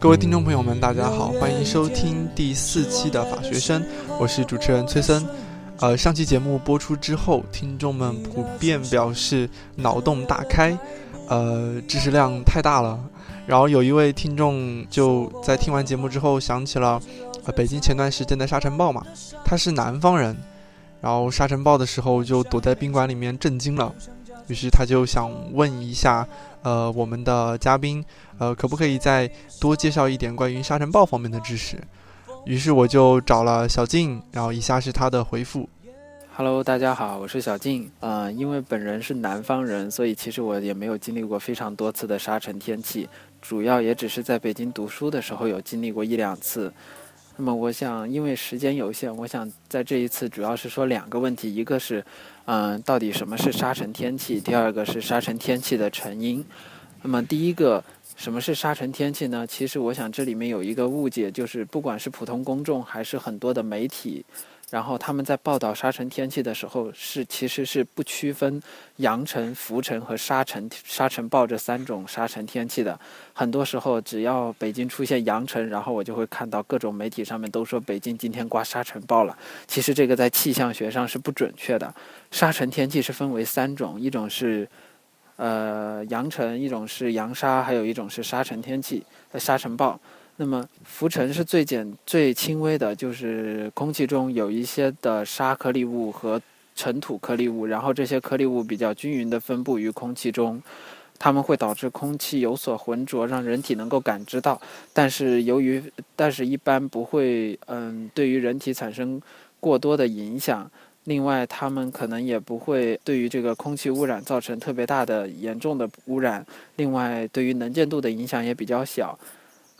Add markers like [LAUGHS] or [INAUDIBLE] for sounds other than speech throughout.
各位听众朋友们，大家好，欢迎收听第四期的法学生，我是主持人崔森。呃，上期节目播出之后，听众们普遍表示脑洞大开，呃，知识量太大了。然后有一位听众就在听完节目之后想起了，呃，北京前段时间的沙尘暴嘛，他是南方人，然后沙尘暴的时候就躲在宾馆里面震惊了，于是他就想问一下。呃，我们的嘉宾，呃，可不可以再多介绍一点关于沙尘暴方面的知识？于是我就找了小静，然后以下是他的回复：Hello，大家好，我是小静。呃，因为本人是南方人，所以其实我也没有经历过非常多次的沙尘天气，主要也只是在北京读书的时候有经历过一两次。那么我想，因为时间有限，我想在这一次主要是说两个问题，一个是。嗯，到底什么是沙尘天气？第二个是沙尘天气的成因。那么第一个，什么是沙尘天气呢？其实我想这里面有一个误解，就是不管是普通公众还是很多的媒体。然后他们在报道沙尘天气的时候，是其实是不区分扬尘、浮尘和沙尘、沙尘暴这三种沙尘天气的。很多时候，只要北京出现扬尘，然后我就会看到各种媒体上面都说北京今天刮沙尘暴了。其实这个在气象学上是不准确的。沙尘天气是分为三种，一种是呃扬尘，一种是扬沙，还有一种是沙尘天气、沙尘暴。那么浮尘是最简最轻微的，就是空气中有一些的沙颗粒物和尘土颗粒物，然后这些颗粒物比较均匀的分布于空气中，它们会导致空气有所浑浊，让人体能够感知到。但是由于但是一般不会嗯对于人体产生过多的影响。另外，它们可能也不会对于这个空气污染造成特别大的严重的污染。另外，对于能见度的影响也比较小。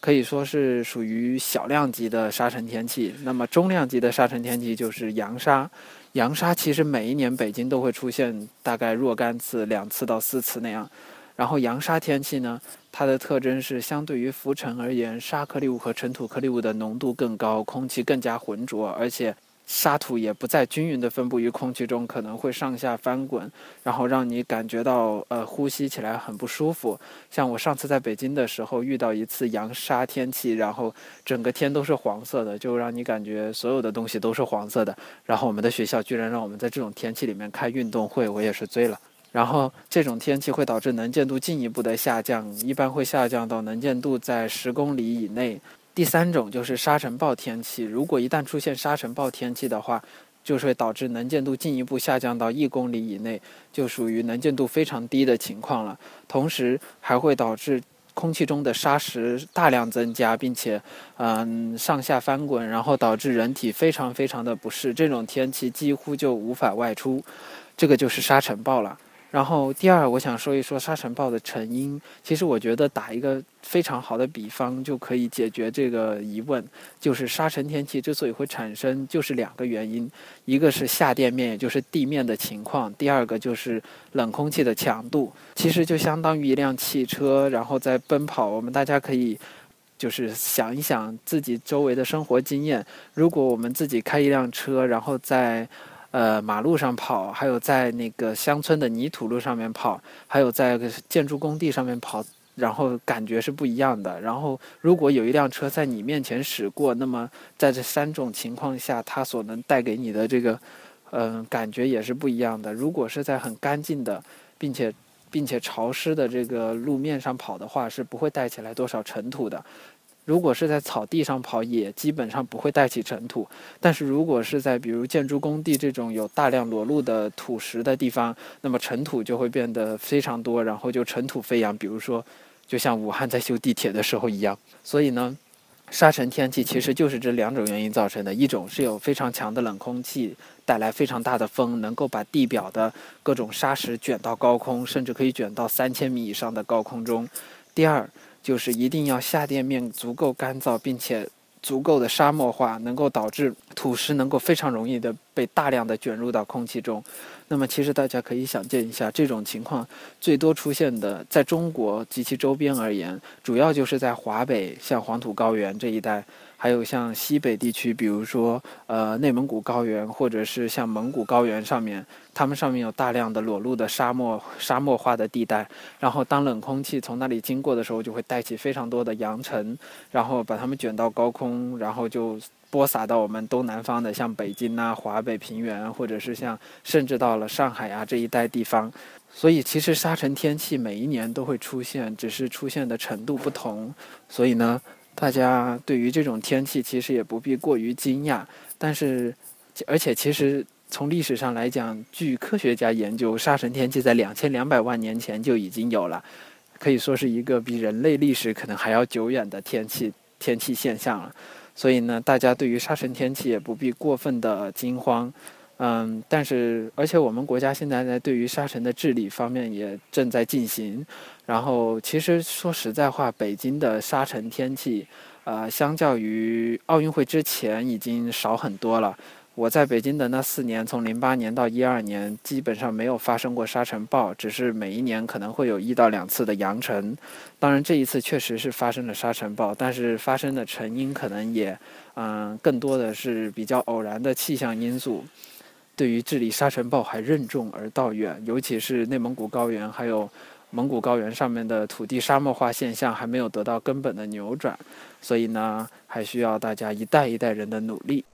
可以说是属于小量级的沙尘天气。那么中量级的沙尘天气就是扬沙。扬沙其实每一年北京都会出现大概若干次，两次到四次那样。然后扬沙天气呢，它的特征是相对于浮尘而言，沙颗粒物和尘土颗粒物的浓度更高，空气更加浑浊，而且。沙土也不再均匀地分布于空气中，可能会上下翻滚，然后让你感觉到呃呼吸起来很不舒服。像我上次在北京的时候遇到一次扬沙天气，然后整个天都是黄色的，就让你感觉所有的东西都是黄色的。然后我们的学校居然让我们在这种天气里面开运动会，我也是醉了。然后这种天气会导致能见度进一步的下降，一般会下降到能见度在十公里以内。第三种就是沙尘暴天气，如果一旦出现沙尘暴天气的话，就是会导致能见度进一步下降到一公里以内，就属于能见度非常低的情况了。同时还会导致空气中的沙石大量增加，并且，嗯，上下翻滚，然后导致人体非常非常的不适。这种天气几乎就无法外出，这个就是沙尘暴了。然后第二，我想说一说沙尘暴的成因。其实我觉得打一个非常好的比方就可以解决这个疑问，就是沙尘天气之所以会产生，就是两个原因：一个是下垫面，也就是地面的情况；第二个就是冷空气的强度。其实就相当于一辆汽车，然后在奔跑。我们大家可以就是想一想自己周围的生活经验：如果我们自己开一辆车，然后在呃，马路上跑，还有在那个乡村的泥土路上面跑，还有在建筑工地上面跑，然后感觉是不一样的。然后，如果有一辆车在你面前驶过，那么在这三种情况下，它所能带给你的这个，嗯，感觉也是不一样的。如果是在很干净的，并且并且潮湿的这个路面上跑的话，是不会带起来多少尘土的。如果是在草地上跑，也基本上不会带起尘土。但是如果是在比如建筑工地这种有大量裸露的土石的地方，那么尘土就会变得非常多，然后就尘土飞扬。比如说，就像武汉在修地铁的时候一样。所以呢，沙尘天气其实就是这两种原因造成的：一种是有非常强的冷空气带来非常大的风，能够把地表的各种沙石卷到高空，甚至可以卷到三千米以上的高空中；第二。就是一定要下垫面足够干燥，并且足够的沙漠化，能够导致土石能够非常容易的被。被大量的卷入到空气中。那么，其实大家可以想见一下，这种情况最多出现的，在中国及其周边而言，主要就是在华北，像黄土高原这一带。还有像西北地区，比如说呃内蒙古高原，或者是像蒙古高原上面，它们上面有大量的裸露的沙漠、沙漠化的地带。然后当冷空气从那里经过的时候，就会带起非常多的扬尘，然后把它们卷到高空，然后就播撒到我们东南方的像北京啊、华北平原，或者是像甚至到了上海啊这一带地方。所以其实沙尘天气每一年都会出现，只是出现的程度不同。所以呢。大家对于这种天气其实也不必过于惊讶，但是，而且其实从历史上来讲，据科学家研究，沙尘天气在两千两百万年前就已经有了，可以说是一个比人类历史可能还要久远的天气天气现象了。所以呢，大家对于沙尘天气也不必过分的惊慌。嗯，但是而且我们国家现在在对于沙尘的治理方面也正在进行。然后其实说实在话，北京的沙尘天气，呃，相较于奥运会之前已经少很多了。我在北京的那四年，从零八年到一二年，基本上没有发生过沙尘暴，只是每一年可能会有一到两次的扬尘。当然这一次确实是发生了沙尘暴，但是发生的成因可能也，嗯，更多的是比较偶然的气象因素。对于治理沙尘暴还任重而道远，尤其是内蒙古高原还有蒙古高原上面的土地沙漠化现象还没有得到根本的扭转，所以呢，还需要大家一代一代人的努力。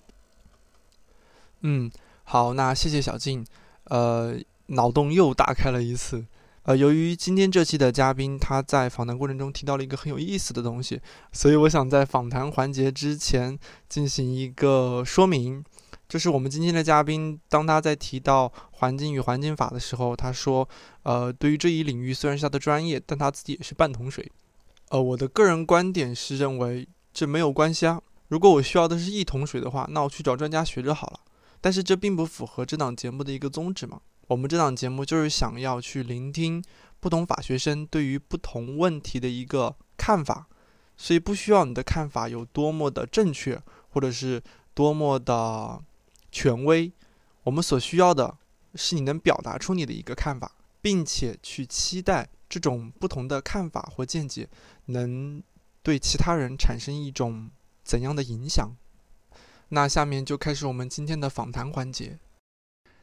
嗯，好，那谢谢小静，呃，脑洞又打开了一次。呃，由于今天这期的嘉宾他在访谈过程中提到了一个很有意思的东西，所以我想在访谈环节之前进行一个说明。就是我们今天的嘉宾，当他在提到环境与环境法的时候，他说：“呃，对于这一领域虽然是他的专业，但他自己也是半桶水。”呃，我的个人观点是认为这没有关系啊。如果我需要的是一桶水的话，那我去找专家学着好了。但是这并不符合这档节目的一个宗旨嘛。我们这档节目就是想要去聆听不同法学生对于不同问题的一个看法，所以不需要你的看法有多么的正确，或者是多么的。权威，我们所需要的是你能表达出你的一个看法，并且去期待这种不同的看法或见解能对其他人产生一种怎样的影响。那下面就开始我们今天的访谈环节。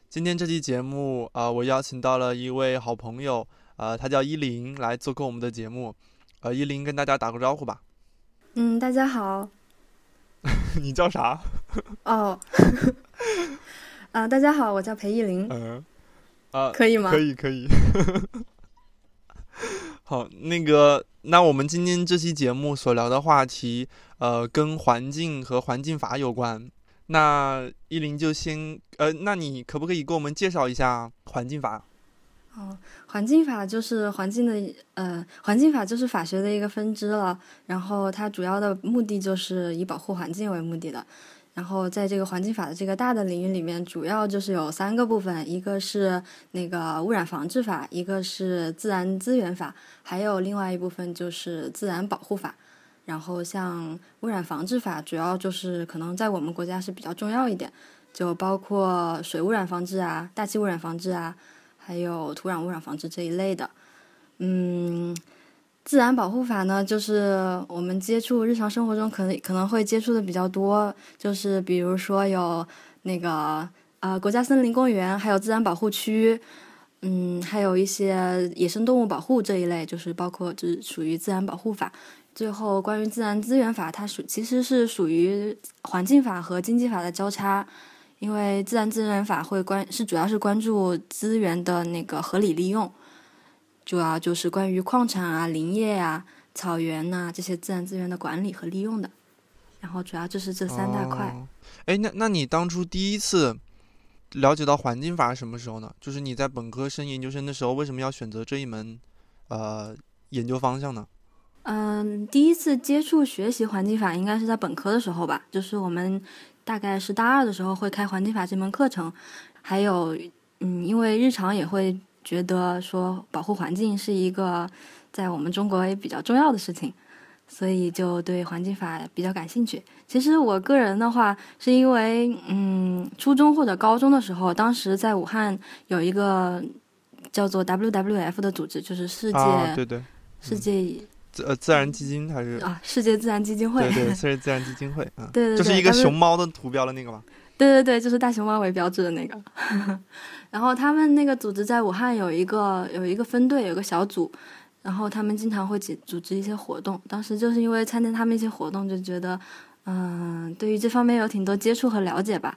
今天这期节目，呃，我邀请到了一位好朋友，呃，他叫依林，来做客我们的节目。呃，依林跟大家打个招呼吧。嗯，大家好。[LAUGHS] 你叫啥？哦。[LAUGHS] 啊，大家好，我叫裴艺林。嗯，啊，可以吗？可以，可以。[LAUGHS] 好，那个，那我们今天这期节目所聊的话题，呃，跟环境和环境法有关。那依林就先，呃，那你可不可以给我们介绍一下环境法？哦，环境法就是环境的，呃，环境法就是法学的一个分支了。然后它主要的目的就是以保护环境为目的的。然后在这个环境法的这个大的领域里面，主要就是有三个部分，一个是那个污染防治法，一个是自然资源法，还有另外一部分就是自然保护法。然后像污染防治法，主要就是可能在我们国家是比较重要一点，就包括水污染防治啊、大气污染防治啊，还有土壤污染防治这一类的。嗯。自然保护法呢，就是我们接触日常生活中可能可能会接触的比较多，就是比如说有那个呃国家森林公园，还有自然保护区，嗯，还有一些野生动物保护这一类，就是包括就是属于自然保护法。最后关于自然资源法，它属其实是属于环境法和经济法的交叉，因为自然资源法会关是主要是关注资源的那个合理利用。主要就是关于矿产啊、林业啊、草原呐这些自然资源的管理和利用的，然后主要就是这三大块。哎，那那你当初第一次了解到环境法是什么时候呢？就是你在本科生、研究生的时候，为什么要选择这一门呃研究方向呢？嗯，第一次接触学习环境法应该是在本科的时候吧，就是我们大概是大二的时候会开环境法这门课程，还有嗯，因为日常也会。觉得说保护环境是一个在我们中国也比较重要的事情，所以就对环境法比较感兴趣。其实我个人的话，是因为嗯，初中或者高中的时候，当时在武汉有一个叫做 WWF 的组织，就是世界、对对世界自呃自然基金还是啊 [LAUGHS] 世界自然基金会，对对世界自然基金会啊，对对对，就是一个熊猫的图标的那个吗？[LAUGHS] 对对对，就是大熊猫为标志的那个。[LAUGHS] 然后他们那个组织在武汉有一个有一个分队，有个小组。然后他们经常会组组织一些活动，当时就是因为参加他们一些活动，就觉得，嗯，对于这方面有挺多接触和了解吧。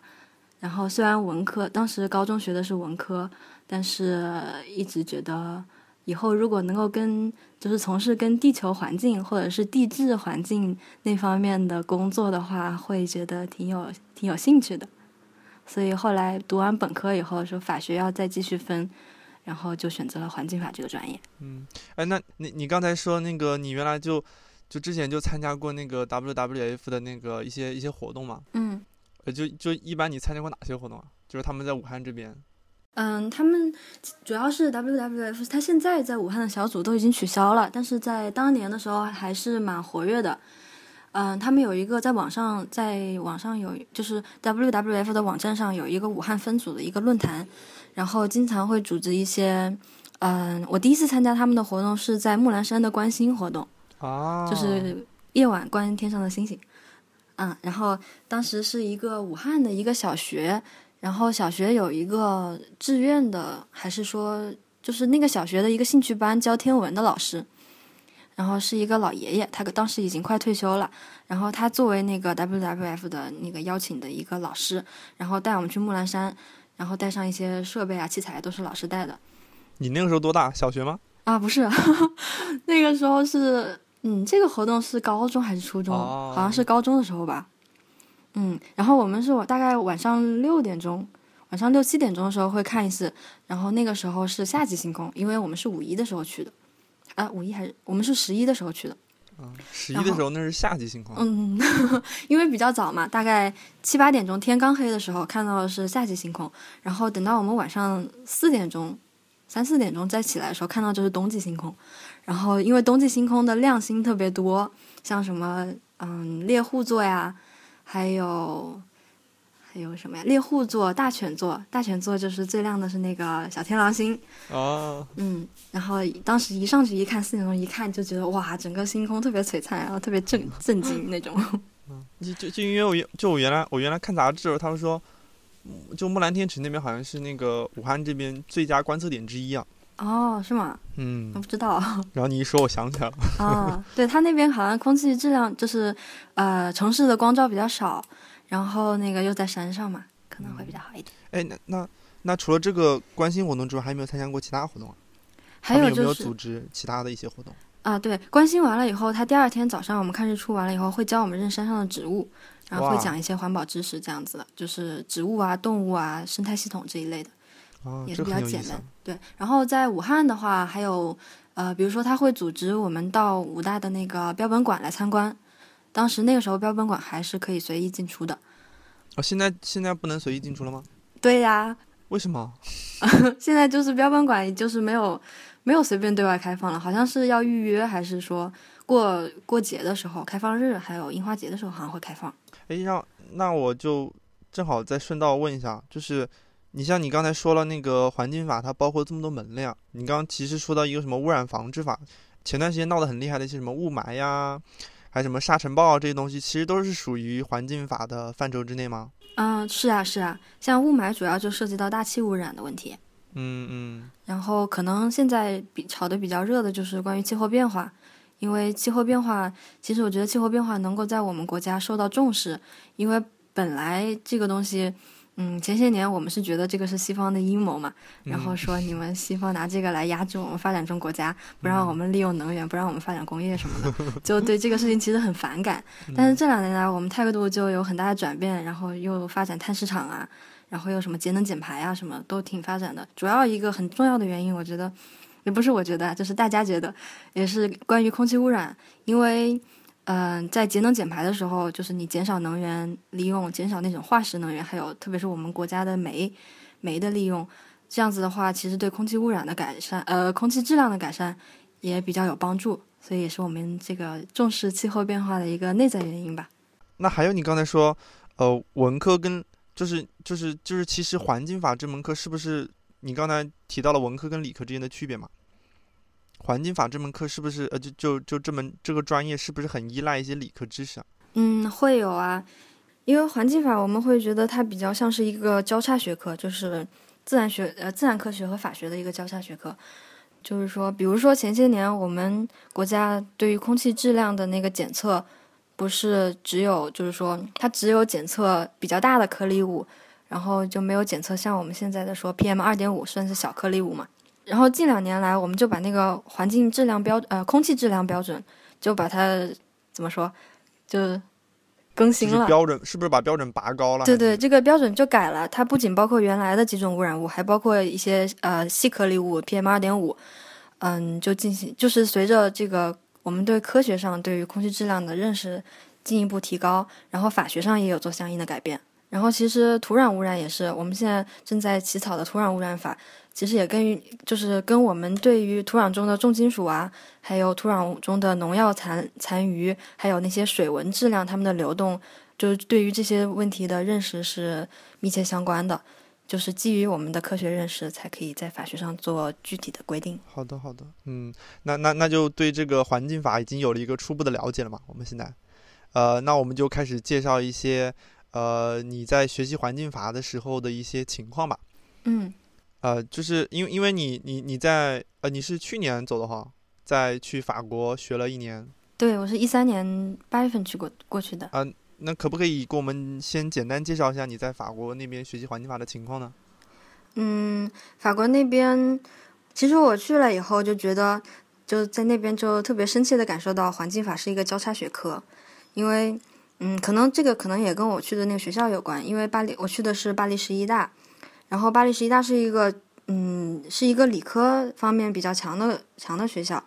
然后虽然文科，当时高中学的是文科，但是一直觉得以后如果能够跟就是从事跟地球环境或者是地质环境那方面的工作的话，会觉得挺有挺有兴趣的。所以后来读完本科以后，说法学要再继续分。然后就选择了环境法这个专业。嗯，哎，那你你刚才说那个你原来就就之前就参加过那个 WWF 的那个一些一些活动嘛？嗯，呃，就就一般你参加过哪些活动啊？就是他们在武汉这边。嗯，他们主要是 WWF，他现在在武汉的小组都已经取消了，但是在当年的时候还是蛮活跃的。嗯，他们有一个在网上，在网上有就是 WWF 的网站上有一个武汉分组的一个论坛。然后经常会组织一些，嗯，我第一次参加他们的活动是在木兰山的观星活动，就是夜晚观天上的星星，嗯，然后当时是一个武汉的一个小学，然后小学有一个志愿的，还是说就是那个小学的一个兴趣班教天文的老师，然后是一个老爷爷，他当时已经快退休了，然后他作为那个 WWF 的那个邀请的一个老师，然后带我们去木兰山。然后带上一些设备啊、器材，都是老师带的。你那个时候多大？小学吗？啊，不是，[LAUGHS] 那个时候是，嗯，这个活动是高中还是初中？好像是高中的时候吧。嗯，然后我们是我大概晚上六点钟，晚上六七点钟的时候会看一次。然后那个时候是夏季星空，因为我们是五一的时候去的。啊，五一还是我们是十一的时候去的。嗯，十一的时候那是夏季星空。嗯，[LAUGHS] 因为比较早嘛，大概七八点钟天刚黑的时候看到的是夏季星空，然后等到我们晚上四点钟、三四点钟再起来的时候看到就是冬季星空。然后因为冬季星空的亮星特别多，像什么嗯猎户座呀，还有。还有什么呀？猎户座、大犬座，大犬座就是最亮的是那个小天狼星哦。嗯，然后当时一上去一看，四点钟一看就觉得哇，整个星空特别璀璨，然后特别震震惊那种。[LAUGHS] 嗯，就就因为我原就我原来我原来看杂志，他们说，就木兰天池那边好像是那个武汉这边最佳观测点之一啊。哦，是吗？嗯，我不知道。[LAUGHS] 然后你一说，我想起来了。啊，[LAUGHS] 对他那边好像空气质量就是，呃，城市的光照比较少。然后那个又在山上嘛，可能会比较好一点。哎，那那那除了这个关心活动之外，还有没有参加过其他活动啊？还有就是有没有组织其他的一些活动啊？对，关心完了以后，他第二天早上我们看日出完了以后，会教我们认山上的植物，然后会讲一些环保知识，这样子的，就是植物啊、动物啊、生态系统这一类的，也是比较简单。对，然后在武汉的话，还有呃，比如说他会组织我们到武大的那个标本馆来参观。当时那个时候标本馆还是可以随意进出的，哦，现在现在不能随意进出了吗？对呀，为什么？[LAUGHS] 现在就是标本馆就是没有没有随便对外开放了，好像是要预约，还是说过过节的时候，开放日还有樱花节的时候好像会开放。哎，让那我就正好再顺道问一下，就是你像你刚才说了那个环境法，它包括这么多门类啊，你刚刚其实说到一个什么污染防治法，前段时间闹得很厉害的一些什么雾霾呀。还有什么沙尘暴这些东西，其实都是属于环境法的范畴之内吗？嗯，是啊，是啊。像雾霾主要就涉及到大气污染的问题。嗯嗯。然后可能现在比炒的比较热的就是关于气候变化，因为气候变化，其实我觉得气候变化能够在我们国家受到重视，因为本来这个东西。嗯，前些年我们是觉得这个是西方的阴谋嘛，然后说你们西方拿这个来压制我们发展中国家，不让我们利用能源，不让我们发展工业什么的，[LAUGHS] 就对这个事情其实很反感。但是这两年来，我们态度就有很大的转变，然后又发展碳市场啊，然后又什么节能减排啊，什么都挺发展的。主要一个很重要的原因，我觉得也不是我觉得，就是大家觉得，也是关于空气污染，因为。嗯，在节能减排的时候，就是你减少能源利用，减少那种化石能源，还有特别是我们国家的煤，煤的利用，这样子的话，其实对空气污染的改善，呃，空气质量的改善也比较有帮助。所以也是我们这个重视气候变化的一个内在原因吧。那还有你刚才说，呃，文科跟就是就是就是，其实环境法这门课是不是你刚才提到了文科跟理科之间的区别嘛？环境法这门课是不是呃就就就这门这个专业是不是很依赖一些理科知识啊？嗯，会有啊，因为环境法我们会觉得它比较像是一个交叉学科，就是自然学呃自然科学和法学的一个交叉学科。就是说，比如说前些年我们国家对于空气质量的那个检测。不是只有，就是说，它只有检测比较大的颗粒物，然后就没有检测像我们现在的说 PM 二点五算是小颗粒物嘛。然后近两年来，我们就把那个环境质量标呃空气质量标准，就把它怎么说，就更新了。标准是不是把标准拔高了？对对，这个标准就改了。它不仅包括原来的几种污染物，还包括一些呃细颗粒物 PM 二点五。嗯，就进行就是随着这个。我们对科学上对于空气质量的认识进一步提高，然后法学上也有做相应的改变。然后其实土壤污染也是，我们现在正在起草的土壤污染法，其实也跟就是跟我们对于土壤中的重金属啊，还有土壤中的农药残残余，还有那些水文质量它们的流动，就是对于这些问题的认识是密切相关的。就是基于我们的科学认识，才可以在法学上做具体的规定。好的，好的，嗯，那那那就对这个环境法已经有了一个初步的了解了嘛？我们现在，呃，那我们就开始介绍一些，呃，你在学习环境法的时候的一些情况吧。嗯，呃，就是因为因为你你你在呃你是去年走的哈，在去法国学了一年。对，我是一三年八月份去过过去的。嗯。那可不可以给我们先简单介绍一下你在法国那边学习环境法的情况呢？嗯，法国那边，其实我去了以后就觉得，就在那边就特别深切的感受到环境法是一个交叉学科，因为，嗯，可能这个可能也跟我去的那个学校有关，因为巴黎我去的是巴黎十一大，然后巴黎十一大是一个，嗯，是一个理科方面比较强的强的学校。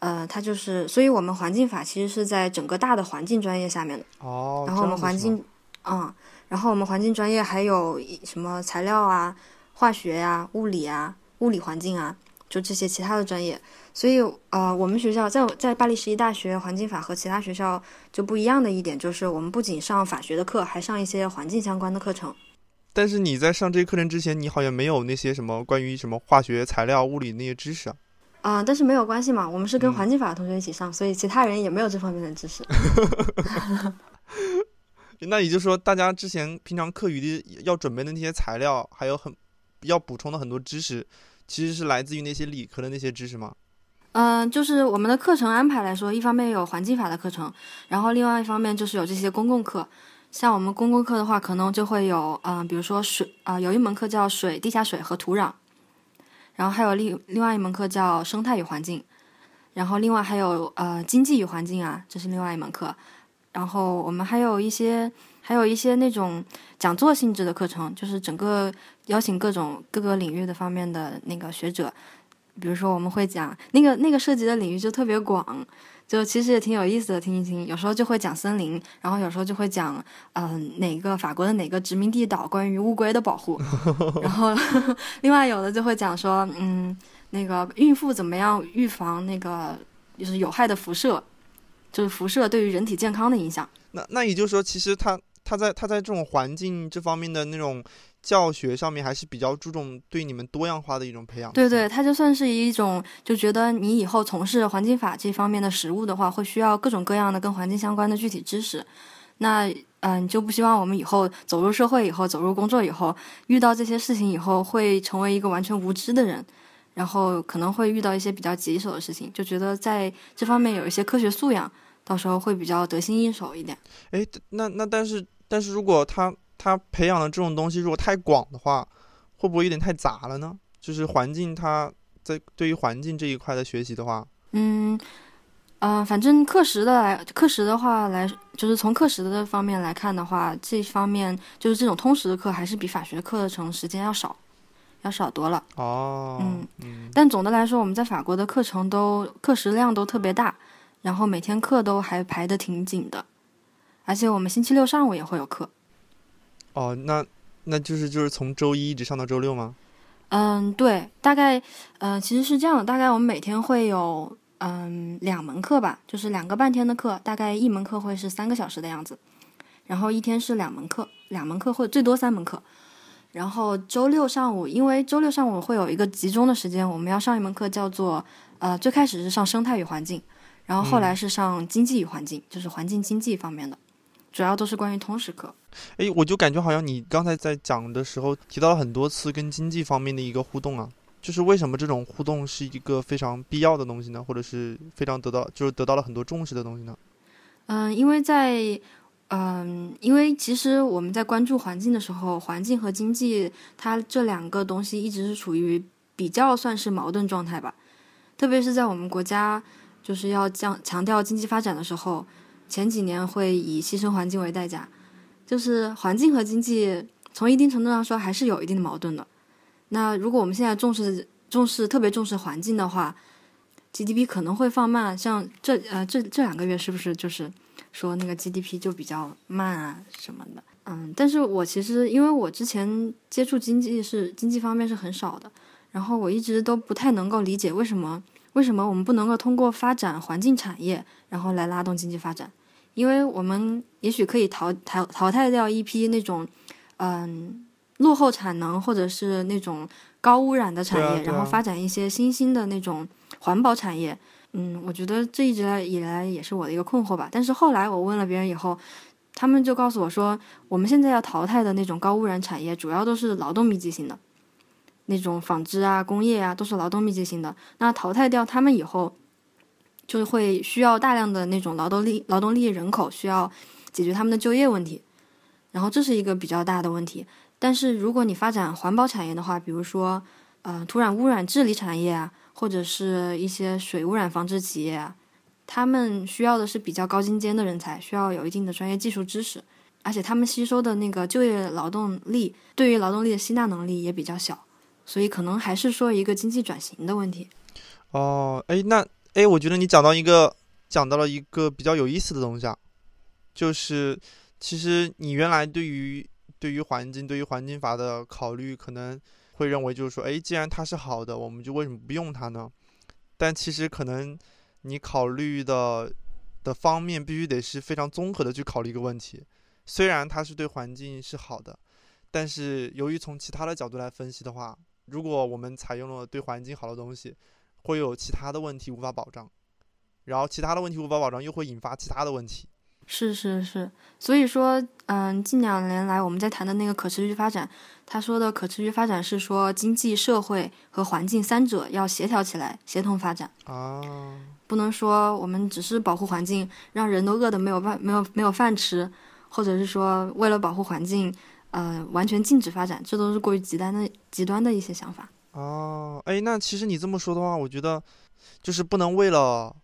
呃，它就是，所以我们环境法其实是在整个大的环境专业下面的。哦。然后我们环境，嗯，然后我们环境专业还有什么材料啊、化学呀、物理啊、物理环境啊，就这些其他的专业。所以，呃，我们学校在在巴黎十一大学环境法和其他学校就不一样的一点就是，我们不仅上法学的课，还上一些环境相关的课程。但是你在上这些课程之前，你好像没有那些什么关于什么化学、材料、物理那些知识啊。啊，但是没有关系嘛，我们是跟环境法的同学一起上，所以其他人也没有这方面的知识。[LAUGHS] 那也就是说，大家之前平常课余的要准备的那些材料，还有很要补充的很多知识，其实是来自于那些理科的那些知识吗？嗯，就是我们的课程安排来说，一方面有环境法的课程，然后另外一方面就是有这些公共课。像我们公共课的话，可能就会有，嗯，比如说水啊，有一门课叫水、地下水和土壤。然后还有另另外一门课叫生态与环境，然后另外还有呃经济与环境啊，这是另外一门课。然后我们还有一些还有一些那种讲座性质的课程，就是整个邀请各种各个领域的方面的那个学者，比如说我们会讲那个那个涉及的领域就特别广。就其实也挺有意思的，听一听。有时候就会讲森林，然后有时候就会讲，嗯，哪个法国的哪个殖民地岛关于乌龟的保护。[LAUGHS] 然后 [LAUGHS] 另外有的就会讲说，嗯，那个孕妇怎么样预防那个就是有害的辐射，就是辐射对于人体健康的影响。那那也就是说，其实他他在他在这种环境这方面的那种。教学上面还是比较注重对你们多样化的一种培养。对对，它就算是一种，就觉得你以后从事环境法这方面的实务的话，会需要各种各样的跟环境相关的具体知识。那嗯，你就不希望我们以后走入社会以后，走入工作以后，遇到这些事情以后，会成为一个完全无知的人，然后可能会遇到一些比较棘手的事情，就觉得在这方面有一些科学素养，到时候会比较得心应手一点。哎，那那但是但是如果他。他培养的这种东西，如果太广的话，会不会有点太杂了呢？就是环境，他在对于环境这一块的学习的话，嗯，呃，反正课时的来课时的话来，就是从课时的方面来看的话，这方面就是这种通识的课还是比法学课程时间要少，要少多了。哦，嗯，但总的来说，我们在法国的课程都课时量都特别大，然后每天课都还排的挺紧的，而且我们星期六上午也会有课。哦，那那就是就是从周一一直上到周六吗？嗯，对，大概，呃，其实是这样的，大概我们每天会有嗯两门课吧，就是两个半天的课，大概一门课会是三个小时的样子，然后一天是两门课，两门课或最多三门课。然后周六上午，因为周六上午会有一个集中的时间，我们要上一门课叫做呃，最开始是上生态与环境，然后后来是上经济与环境，就是环境经济方面的，主要都是关于通识课。哎，我就感觉好像你刚才在讲的时候提到了很多次跟经济方面的一个互动啊，就是为什么这种互动是一个非常必要的东西呢？或者是非常得到就是得到了很多重视的东西呢？嗯，因为在。嗯，因为其实我们在关注环境的时候，环境和经济它这两个东西一直是处于比较算是矛盾状态吧。特别是在我们国家就是要降强调经济发展的时候，前几年会以牺牲环境为代价，就是环境和经济从一定程度上说还是有一定的矛盾的。那如果我们现在重视重视特别重视环境的话，GDP 可能会放慢。像这呃这这两个月是不是就是？说那个 GDP 就比较慢啊什么的，嗯，但是我其实因为我之前接触经济是经济方面是很少的，然后我一直都不太能够理解为什么为什么我们不能够通过发展环境产业，然后来拉动经济发展，因为我们也许可以淘淘淘汰掉一批那种嗯落后产能或者是那种高污染的产业，然后发展一些新兴的那种环保产业。嗯，我觉得这一直以来也是我的一个困惑吧。但是后来我问了别人以后，他们就告诉我说，我们现在要淘汰的那种高污染产业，主要都是劳动密集型的，那种纺织啊、工业啊，都是劳动密集型的。那淘汰掉他们以后，就会需要大量的那种劳动力、劳动力人口，需要解决他们的就业问题。然后这是一个比较大的问题。但是如果你发展环保产业的话，比如说，呃，土壤污染治理产业啊。或者是一些水污染防治企业啊，他们需要的是比较高精尖的人才，需要有一定的专业技术知识，而且他们吸收的那个就业劳动力，对于劳动力的吸纳能力也比较小，所以可能还是说一个经济转型的问题。哦，哎，那哎，我觉得你讲到一个讲到了一个比较有意思的东西啊，就是其实你原来对于对于环境对于环境法的考虑可能。会认为就是说，哎，既然它是好的，我们就为什么不用它呢？但其实可能你考虑的的方面必须得是非常综合的去考虑一个问题。虽然它是对环境是好的，但是由于从其他的角度来分析的话，如果我们采用了对环境好的东西，会有其他的问题无法保障，然后其他的问题无法保障，又会引发其他的问题。是是是，所以说，嗯，近两年来我们在谈的那个可持续发展，他说的可持续发展是说经济社会和环境三者要协调起来，协同发展啊，不能说我们只是保护环境，让人都饿得没有饭没有没有饭吃，或者是说为了保护环境，呃，完全禁止发展，这都是过于极端的极端的一些想法。哦，哎，那其实你这么说的话，我觉得就是不能为了。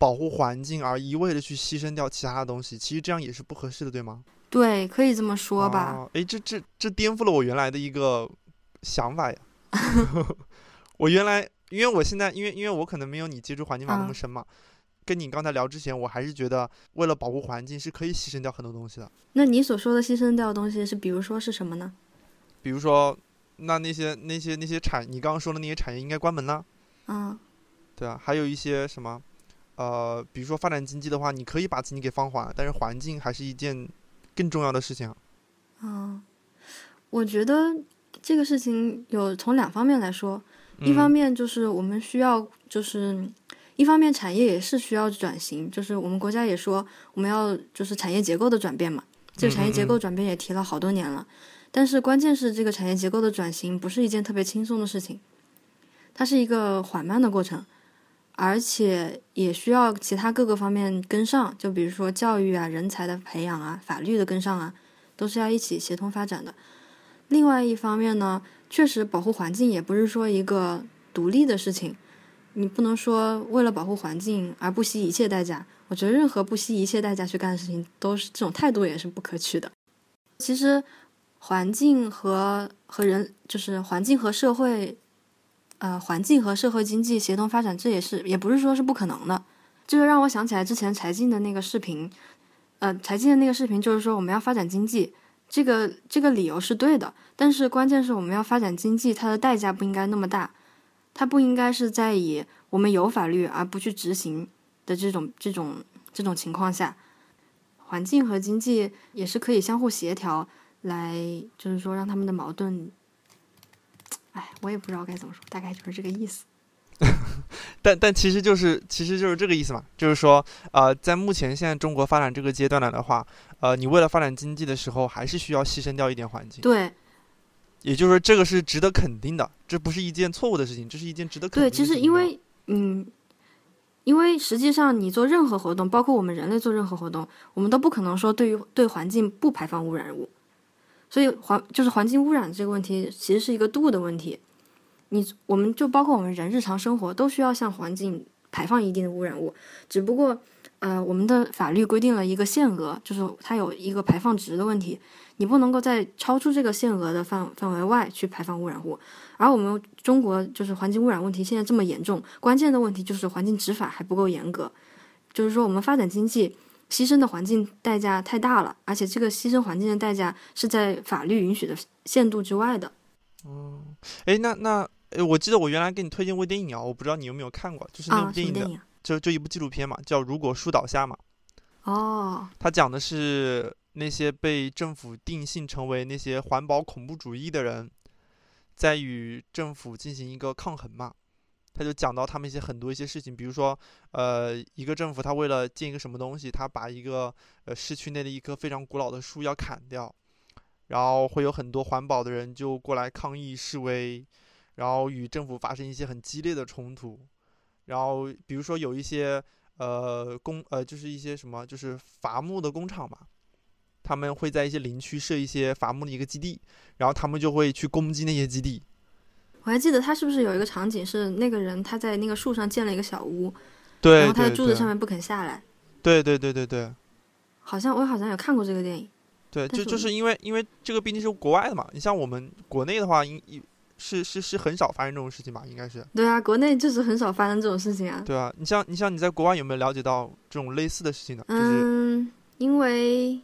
保护环境而一味的去牺牲掉其他的东西，其实这样也是不合适的，对吗？对，可以这么说吧。哎，这这这颠覆了我原来的一个想法呀。[LAUGHS] 我原来，因为我现在，因为因为我可能没有你接触环境法那么深嘛，跟你刚才聊之前，我还是觉得为了保护环境是可以牺牲掉很多东西的。那你所说的牺牲掉的东西是，比如说是什么呢？比如说，那那些那些那些产，你刚刚说的那些产业应该关门呢？嗯，对啊，还有一些什么？呃，比如说发展经济的话，你可以把经济给放缓，但是环境还是一件更重要的事情。嗯，我觉得这个事情有从两方面来说，一方面就是我们需要，就是一方面产业也是需要转型，就是我们国家也说我们要就是产业结构的转变嘛，这个产业结构转变也提了好多年了，但是关键是这个产业结构的转型不是一件特别轻松的事情，它是一个缓慢的过程。而且也需要其他各个方面跟上，就比如说教育啊、人才的培养啊、法律的跟上啊，都是要一起协同发展的。另外一方面呢，确实保护环境也不是说一个独立的事情，你不能说为了保护环境而不惜一切代价。我觉得任何不惜一切代价去干的事情，都是这种态度也是不可取的。其实，环境和和人就是环境和社会。呃，环境和社会经济协同发展，这也是也不是说是不可能的。这个让我想起来之前柴静的那个视频，呃，柴静的那个视频就是说我们要发展经济，这个这个理由是对的，但是关键是我们要发展经济，它的代价不应该那么大。它不应该是在以我们有法律而不去执行的这种这种这种情况下，环境和经济也是可以相互协调，来就是说让他们的矛盾，哎，我也不知道该怎么说，大概就是这个意思。[LAUGHS] 但但其实就是其实就是这个意思嘛，就是说，呃，在目前现在中国发展这个阶段来的话，呃，你为了发展经济的时候，还是需要牺牲掉一点环境。对，也就是说，这个是值得肯定的，这不是一件错误的事情，这是一件值得肯定的对，其实因为嗯，因为实际上你做任何活动，包括我们人类做任何活动，我们都不可能说对于对环境不排放污染物，所以环就是环境污染这个问题，其实是一个度的问题。你我们就包括我们人日常生活都需要向环境排放一定的污染物，只不过呃我们的法律规定了一个限额，就是它有一个排放值的问题，你不能够在超出这个限额的范范围外去排放污染物。而我们中国就是环境污染问题现在这么严重，关键的问题就是环境执法还不够严格，就是说我们发展经济牺牲的环境代价太大了，而且这个牺牲环境的代价是在法律允许的限度之外的。哦，哎，那那。哎，我记得我原来给你推荐过电影啊，我不知道你有没有看过，就是那部电影的，就就一部纪录片嘛，叫《如果树倒下》嘛。哦。它讲的是那些被政府定性成为那些环保恐怖主义的人，在与政府进行一个抗衡嘛。他就讲到他们一些很多一些事情，比如说，呃，一个政府他为了建一个什么东西，他把一个呃市区内的一棵非常古老的树要砍掉，然后会有很多环保的人就过来抗议示威。然后与政府发生一些很激烈的冲突，然后比如说有一些呃工呃就是一些什么就是伐木的工厂嘛，他们会在一些林区设一些伐木的一个基地，然后他们就会去攻击那些基地。我还记得他是不是有一个场景是那个人他在那个树上建了一个小屋，对，然后他在柱子上面不肯下来。对对对对对。好像我好像有看过这个电影。对，就就是因为因为这个毕竟是国外的嘛，你像我们国内的话，因因。是是是很少发生这种事情吧？应该是。对啊，国内就是很少发生这种事情啊。对啊，你像你像你在国外有没有了解到这种类似的事情呢？嗯，因为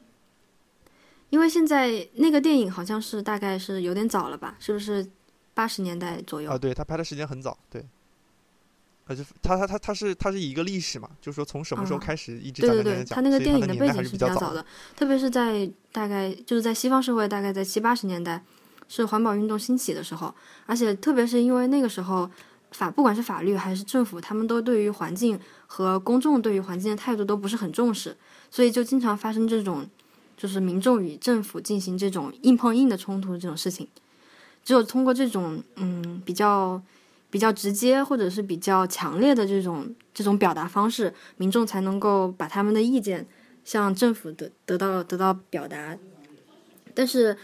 因为现在那个电影好像是大概是有点早了吧？是不是八十年代左右？啊，对他拍的时间很早，对。呃，就他他他他是他是一个历史嘛，就是说从什么时候开始一直对对对，他那个电影的背景是比较早的，特别是在大概就是在西方社会，大概在七八十年代。是环保运动兴起的时候，而且特别是因为那个时候法不管是法律还是政府，他们都对于环境和公众对于环境的态度都不是很重视，所以就经常发生这种就是民众与政府进行这种硬碰硬的冲突这种事情。只有通过这种嗯比较比较直接或者是比较强烈的这种这种表达方式，民众才能够把他们的意见向政府得得到得到表达，但是。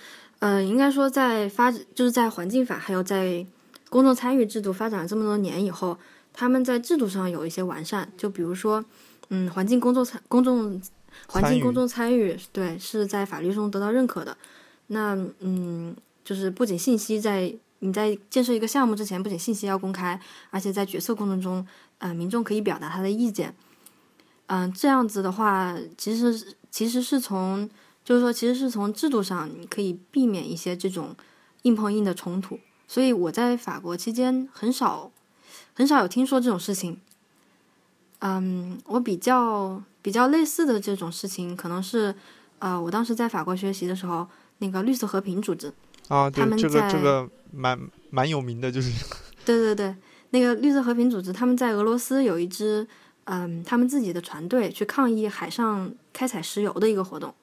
嗯，应该说，在发就是在环境法还有在公众参与制度发展了这么多年以后，他们在制度上有一些完善。就比如说，嗯，环境工作参公众环境公众参与，对，是在法律中得到认可的。那嗯，就是不仅信息在你在建设一个项目之前，不仅信息要公开，而且在决策过程中，呃，民众可以表达他的意见。嗯，这样子的话，其实其实是从。就是说，其实是从制度上你可以避免一些这种硬碰硬的冲突，所以我在法国期间很少很少有听说这种事情。嗯，我比较比较类似的这种事情，可能是呃，我当时在法国学习的时候，那个绿色和平组织啊，对，这个这个蛮蛮有名的，就是 [LAUGHS] 对对对，那个绿色和平组织他们在俄罗斯有一支嗯，他们自己的船队去抗议海上开采石油的一个活动。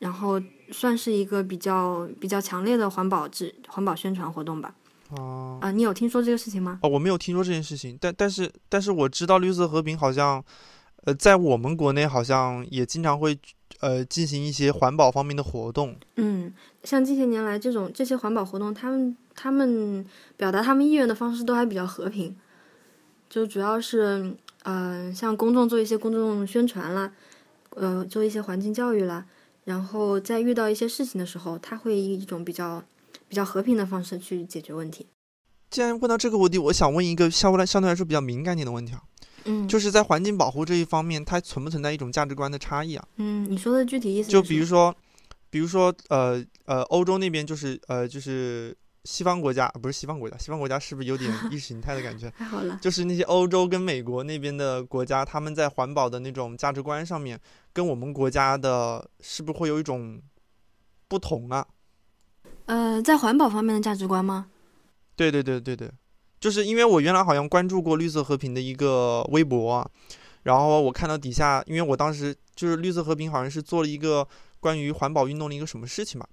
然后算是一个比较比较强烈的环保制环保宣传活动吧。哦，啊，你有听说这个事情吗？哦，我没有听说这件事情，但但是但是我知道绿色和平好像，呃，在我们国内好像也经常会呃进行一些环保方面的活动。嗯，像近些年来这种这些环保活动，他们他们表达他们意愿的方式都还比较和平，就主要是嗯，像公众做一些公众宣传啦，呃，做一些环境教育啦。然后在遇到一些事情的时候，他会以一种比较比较和平的方式去解决问题。既然问到这个问题，我想问一个相对来相对来说比较敏感点的问题啊，嗯，就是在环境保护这一方面，它存不存在一种价值观的差异啊？嗯，你说的具体意思就比如说，比如说，呃呃，欧洲那边就是呃就是西方国家，不是西方国家，西方国家是不是有点意识形态的感觉？[LAUGHS] 太好了，就是那些欧洲跟美国那边的国家，他们在环保的那种价值观上面，跟我们国家的是不是会有一种不同啊？呃，在环保方面的价值观吗？对对对对对，就是因为我原来好像关注过绿色和平的一个微博啊，然后我看到底下，因为我当时就是绿色和平好像是做了一个关于环保运动的一个什么事情嘛，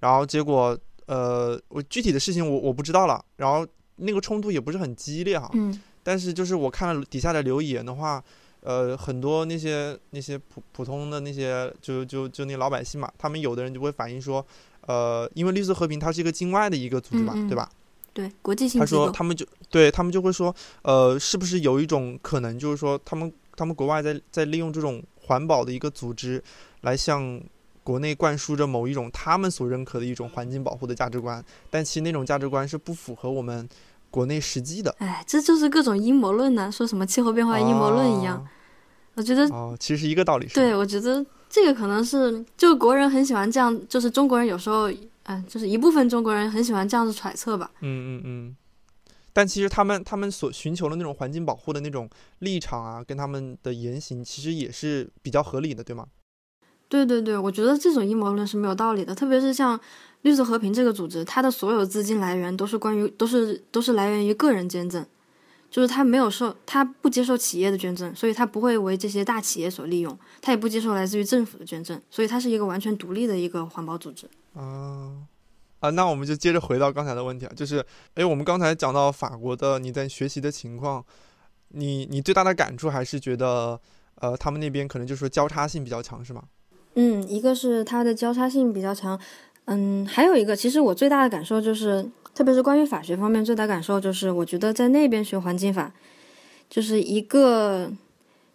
然后结果呃，我具体的事情我我不知道了，然后那个冲突也不是很激烈哈，嗯但是就是我看了底下的留言的话，呃，很多那些那些普普通的那些就就就那老百姓嘛，他们有的人就会反映说，呃，因为绿色和平它是一个境外的一个组织嘛，嗯嗯对吧？对，国际性他。说他们就对他们就会说，呃，是不是有一种可能，就是说他们他们国外在在利用这种环保的一个组织，来向国内灌输着某一种他们所认可的一种环境保护的价值观，但其实那种价值观是不符合我们国内实际的。哎，这就是各种阴谋论呢，说什么气候变化阴谋论一样。我觉得哦。哦，其实一个道理，是对，我觉得这个可能是就国人很喜欢这样，就是中国人有时候，嗯、就是一部分中国人很喜欢这样子揣测吧。嗯嗯嗯。但其实他们他们所寻求的那种环境保护的那种立场啊，跟他们的言行，其实也是比较合理的，对吗？对对对，我觉得这种阴谋论是没有道理的，特别是像绿色和平这个组织，它的所有资金来源都是关于都是都是来源于个人捐赠，就是他没有受他不接受企业的捐赠，所以他不会为这些大企业所利用，他也不接受来自于政府的捐赠，所以它是一个完全独立的一个环保组织。啊啊，那我们就接着回到刚才的问题啊，就是，哎，我们刚才讲到法国的你在学习的情况，你你最大的感触还是觉得，呃，他们那边可能就是说交叉性比较强，是吗？嗯，一个是它的交叉性比较强，嗯，还有一个，其实我最大的感受就是，特别是关于法学方面，最大感受就是，我觉得在那边学环境法，就是一个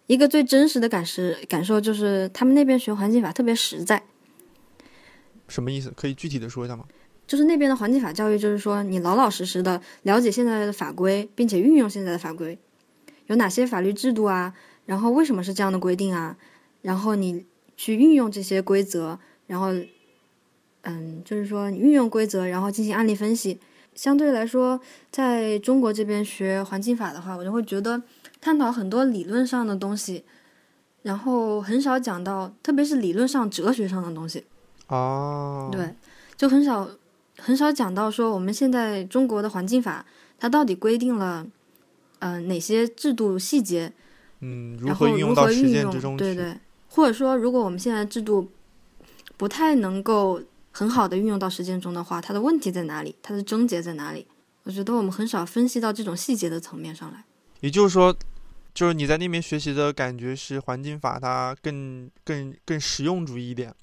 一个最真实的感实感受，就是他们那边学环境法特别实在，什么意思？可以具体的说一下吗？就是那边的环境法教育，就是说你老老实实的了解现在的法规，并且运用现在的法规，有哪些法律制度啊，然后为什么是这样的规定啊，然后你去运用这些规则，然后，嗯，就是说你运用规则，然后进行案例分析。相对来说，在中国这边学环境法的话，我就会觉得探讨很多理论上的东西，然后很少讲到，特别是理论上、哲学上的东西。啊，对，就很少很少讲到说我们现在中国的环境法，它到底规定了呃哪些制度细节，嗯，如然何运用到实后如何运践之中用，对？对，或者说如果我们现在制度不太能够很好的运用到实践中的话，它的问题在哪里？它的症结在哪里？我觉得我们很少分析到这种细节的层面上来。也就是说，就是你在那边学习的感觉是环境法它更更更实用主义一点，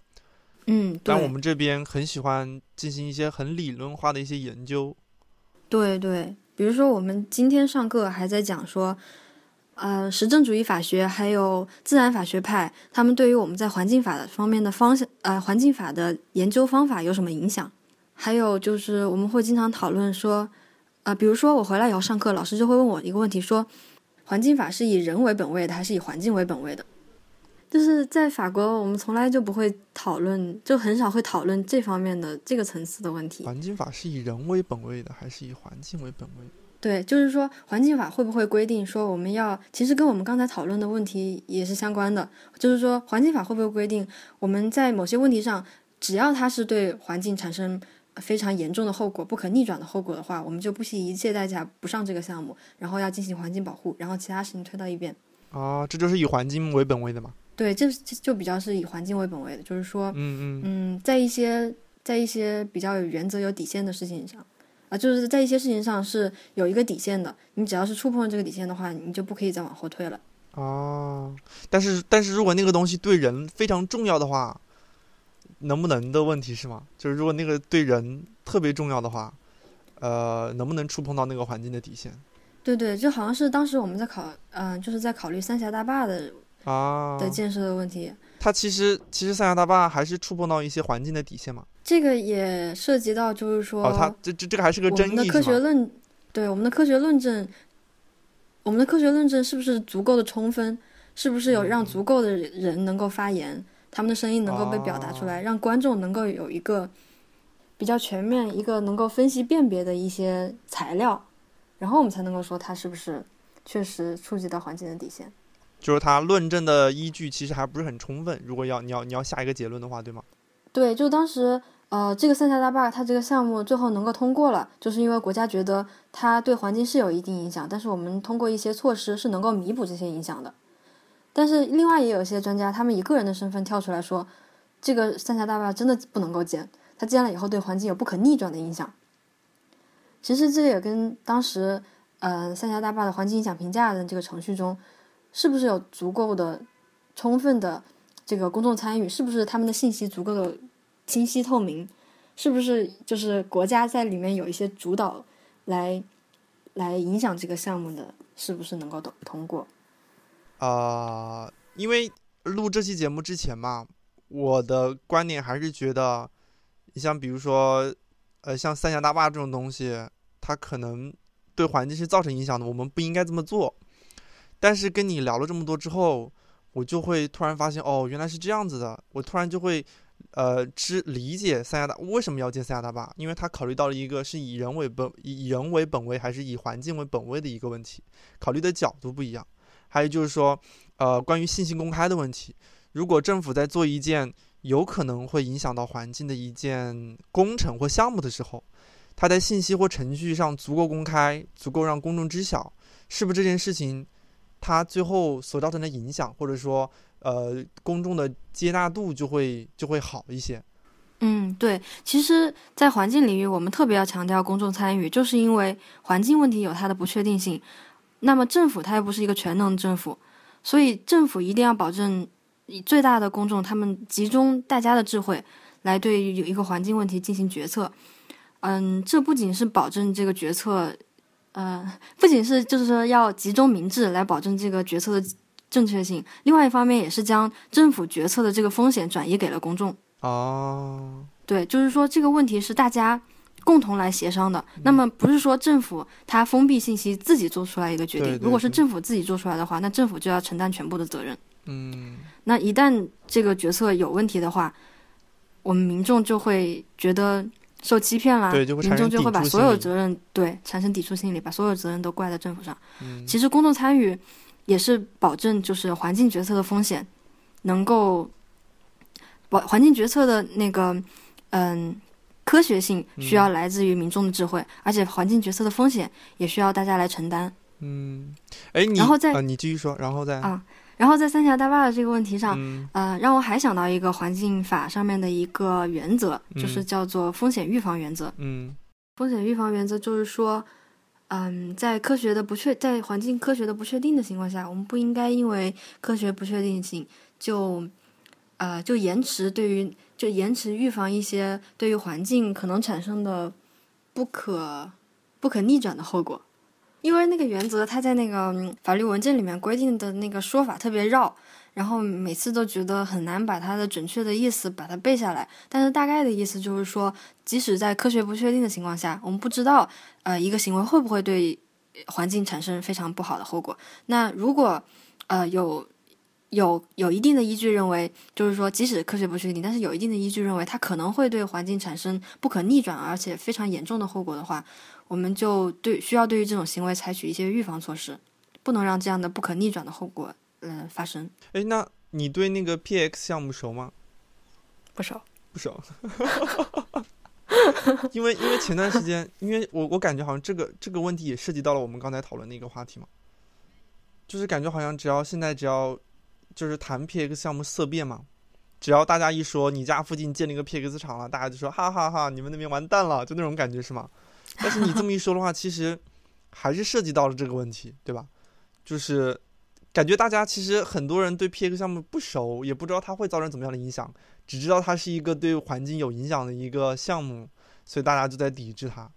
嗯，但我们这边很喜欢进行一些很理论化的一些研究。对对，比如说我们今天上课还在讲说，呃，实证主义法学还有自然法学派，他们对于我们在环境法的方面的方向，呃，环境法的研究方法有什么影响？还有就是我们会经常讨论说，呃，比如说我回来以后上课，老师就会问我一个问题，说，环境法是以人为本位的，还是以环境为本位的？就是在法国，我们从来就不会讨论，就很少会讨论这方面的这个层次的问题。环境法是以人为本位的，还是以环境为本位的？对，就是说环境法会不会规定说我们要，其实跟我们刚才讨论的问题也是相关的，就是说环境法会不会规定我们在某些问题上，只要它是对环境产生非常严重的后果、不可逆转的后果的话，我们就不惜一切代价不上这个项目，然后要进行环境保护，然后其他事情推到一边。啊，这就是以环境为本位的嘛？对，这这就比较是以环境为本位的，就是说，嗯嗯嗯，在一些在一些比较有原则、有底线的事情上，啊，就是在一些事情上是有一个底线的，你只要是触碰了这个底线的话，你就不可以再往后退了。哦，但是但是如果那个东西对人非常重要的话，能不能的问题是吗？就是如果那个对人特别重要的话，呃，能不能触碰到那个环境的底线对对，就好像是当时我们在考，嗯、就是在考虑三峡大坝的啊？的建设的问题，它其实其实三峡大坝还是触碰到一些环境的底线嘛？这个也涉及到就是说，哦，它这这这个还是个我争议们的科学？论，对我们的科学论证，我们的科学论证是不是足够的充分？是不是有让嗯足够的人能够发言，他们的声音能够被表达出哦来，让观众能够有一个比较全面、一个能够分析辨别的一些材料，然后我们才能够说它是不是确实触及到环境的底线。就是他论证的依据其实还不是很充分。如果要你要你要下一个结论的话，对吗？对，就当时呃，这个三峡大坝它这个项目最后能够通过了，就是因为国家觉得它对环境是有一定影响，但是我们通过一些措施是能够弥补这些影响的。但是另外也有些专家，他们以个人的身份跳出来说，这个三峡大坝真的不能够建，它建了以后对环境有不可逆转的影响。其实这也跟当时呃三峡大坝的环境影响评价的这个程序中。是不是有足够的、充分的这个公众参与？是不是他们的信息足够的清晰透明？是不是就是国家在里面有一些主导，来来影响这个项目的是不是能够通通过？啊，因为录这期节目之前嘛，我的观点还是觉得，你像比如说，呃，像三峡大坝这种东西，它可能对环境是造成影响的，我们不应该这么做。但是跟你聊了这么多之后，我就会突然发现，哦，原来是这样子的。我突然就会，呃，知理解三峡大为什么要建三峡大坝，因为他考虑到了一个是以人为本，以人为本位还是以环境为本位的一个问题，考虑的角度不一样。还有就是说，呃，关于信息公开的问题，如果政府在做一件有可能会影响到环境的一件工程或项目的时候，它在信息或程序上足够公开，足够让公众知晓，是不是这件事情？它最后所造成的影响，或者说，呃，公众的接纳度就会就会好一些。嗯，对，其实，在环境领域，我们特别要强调公众参与，就是因为环境问题有它的不确定性。那么政府它又不是一个全能政府，所以政府一定要保证以最大的公众他们集中大家的智慧来对于一个环境问题进行决策。嗯，这不仅是保证这个决策。呃，不仅是就是说要集中民智来保证这个决策的正确性，另外一方面也是将政府决策的这个风险转移给了公众。哦，对，就是说这个问题是大家共同来协商的。那么不是说政府它封闭信息自己做出来一个决定，如果是政府自己做出来的话，那政府就要承担全部的责任。嗯，那一旦这个决策有问题的话，我们民众就会觉得。受欺骗啦，民众就会把所有责任对产生抵触心理，把所有责任都怪在政府上。其实公众参与也是保证就是环境决策的风险能够保环境决策的那个嗯科学性需要来自于民众的智慧，而且环境决策的风险也需要大家来承担。嗯，哎，你然后再你继续说，然后再啊。然后在三峡大坝的这个问题上，呃，让我还想到一个环境法上面的一个原则，就是叫做风险预防原则。嗯，风险预防原则就是说，嗯，在科学的不确，在环境科学的不确定的情况下，我们不应该因为科学不确定性就，呃，就延迟对于就延迟预防一些对于环境可能产生的不可不可逆转的后果。因为那个原则，它在那个法律文件里面规定的那个说法特别绕，然后每次都觉得很难把它的准确的意思把它背下来。但是大概的意思就是说，即使在科学不确定的情况下，我们不知道呃一个行为会不会对环境产生非常不好的后果。那如果呃有有有一定的依据认为，就是说即使科学不确定，但是有一定的依据认为它可能会对环境产生不可逆转而且非常严重的后果的话。我们就对需要对于这种行为采取一些预防措施，不能让这样的不可逆转的后果，嗯，发生。哎，那你对那个 PX 项目熟吗？不熟，不熟。[LAUGHS] 因为因为前段时间，因为我我感觉好像这个这个问题也涉及到了我们刚才讨论的一个话题嘛，就是感觉好像只要现在只要就是谈 PX 项目色变嘛，只要大家一说你家附近建了一个 PX 厂了，大家就说哈哈哈，你们那边完蛋了，就那种感觉是吗？但是你这么一说的话，其实还是涉及到了这个问题，对吧？就是感觉大家其实很多人对 PX 项目不熟，也不知道它会造成怎么样的影响，只知道它是一个对环境有影响的一个项目，所以大家就在抵制它。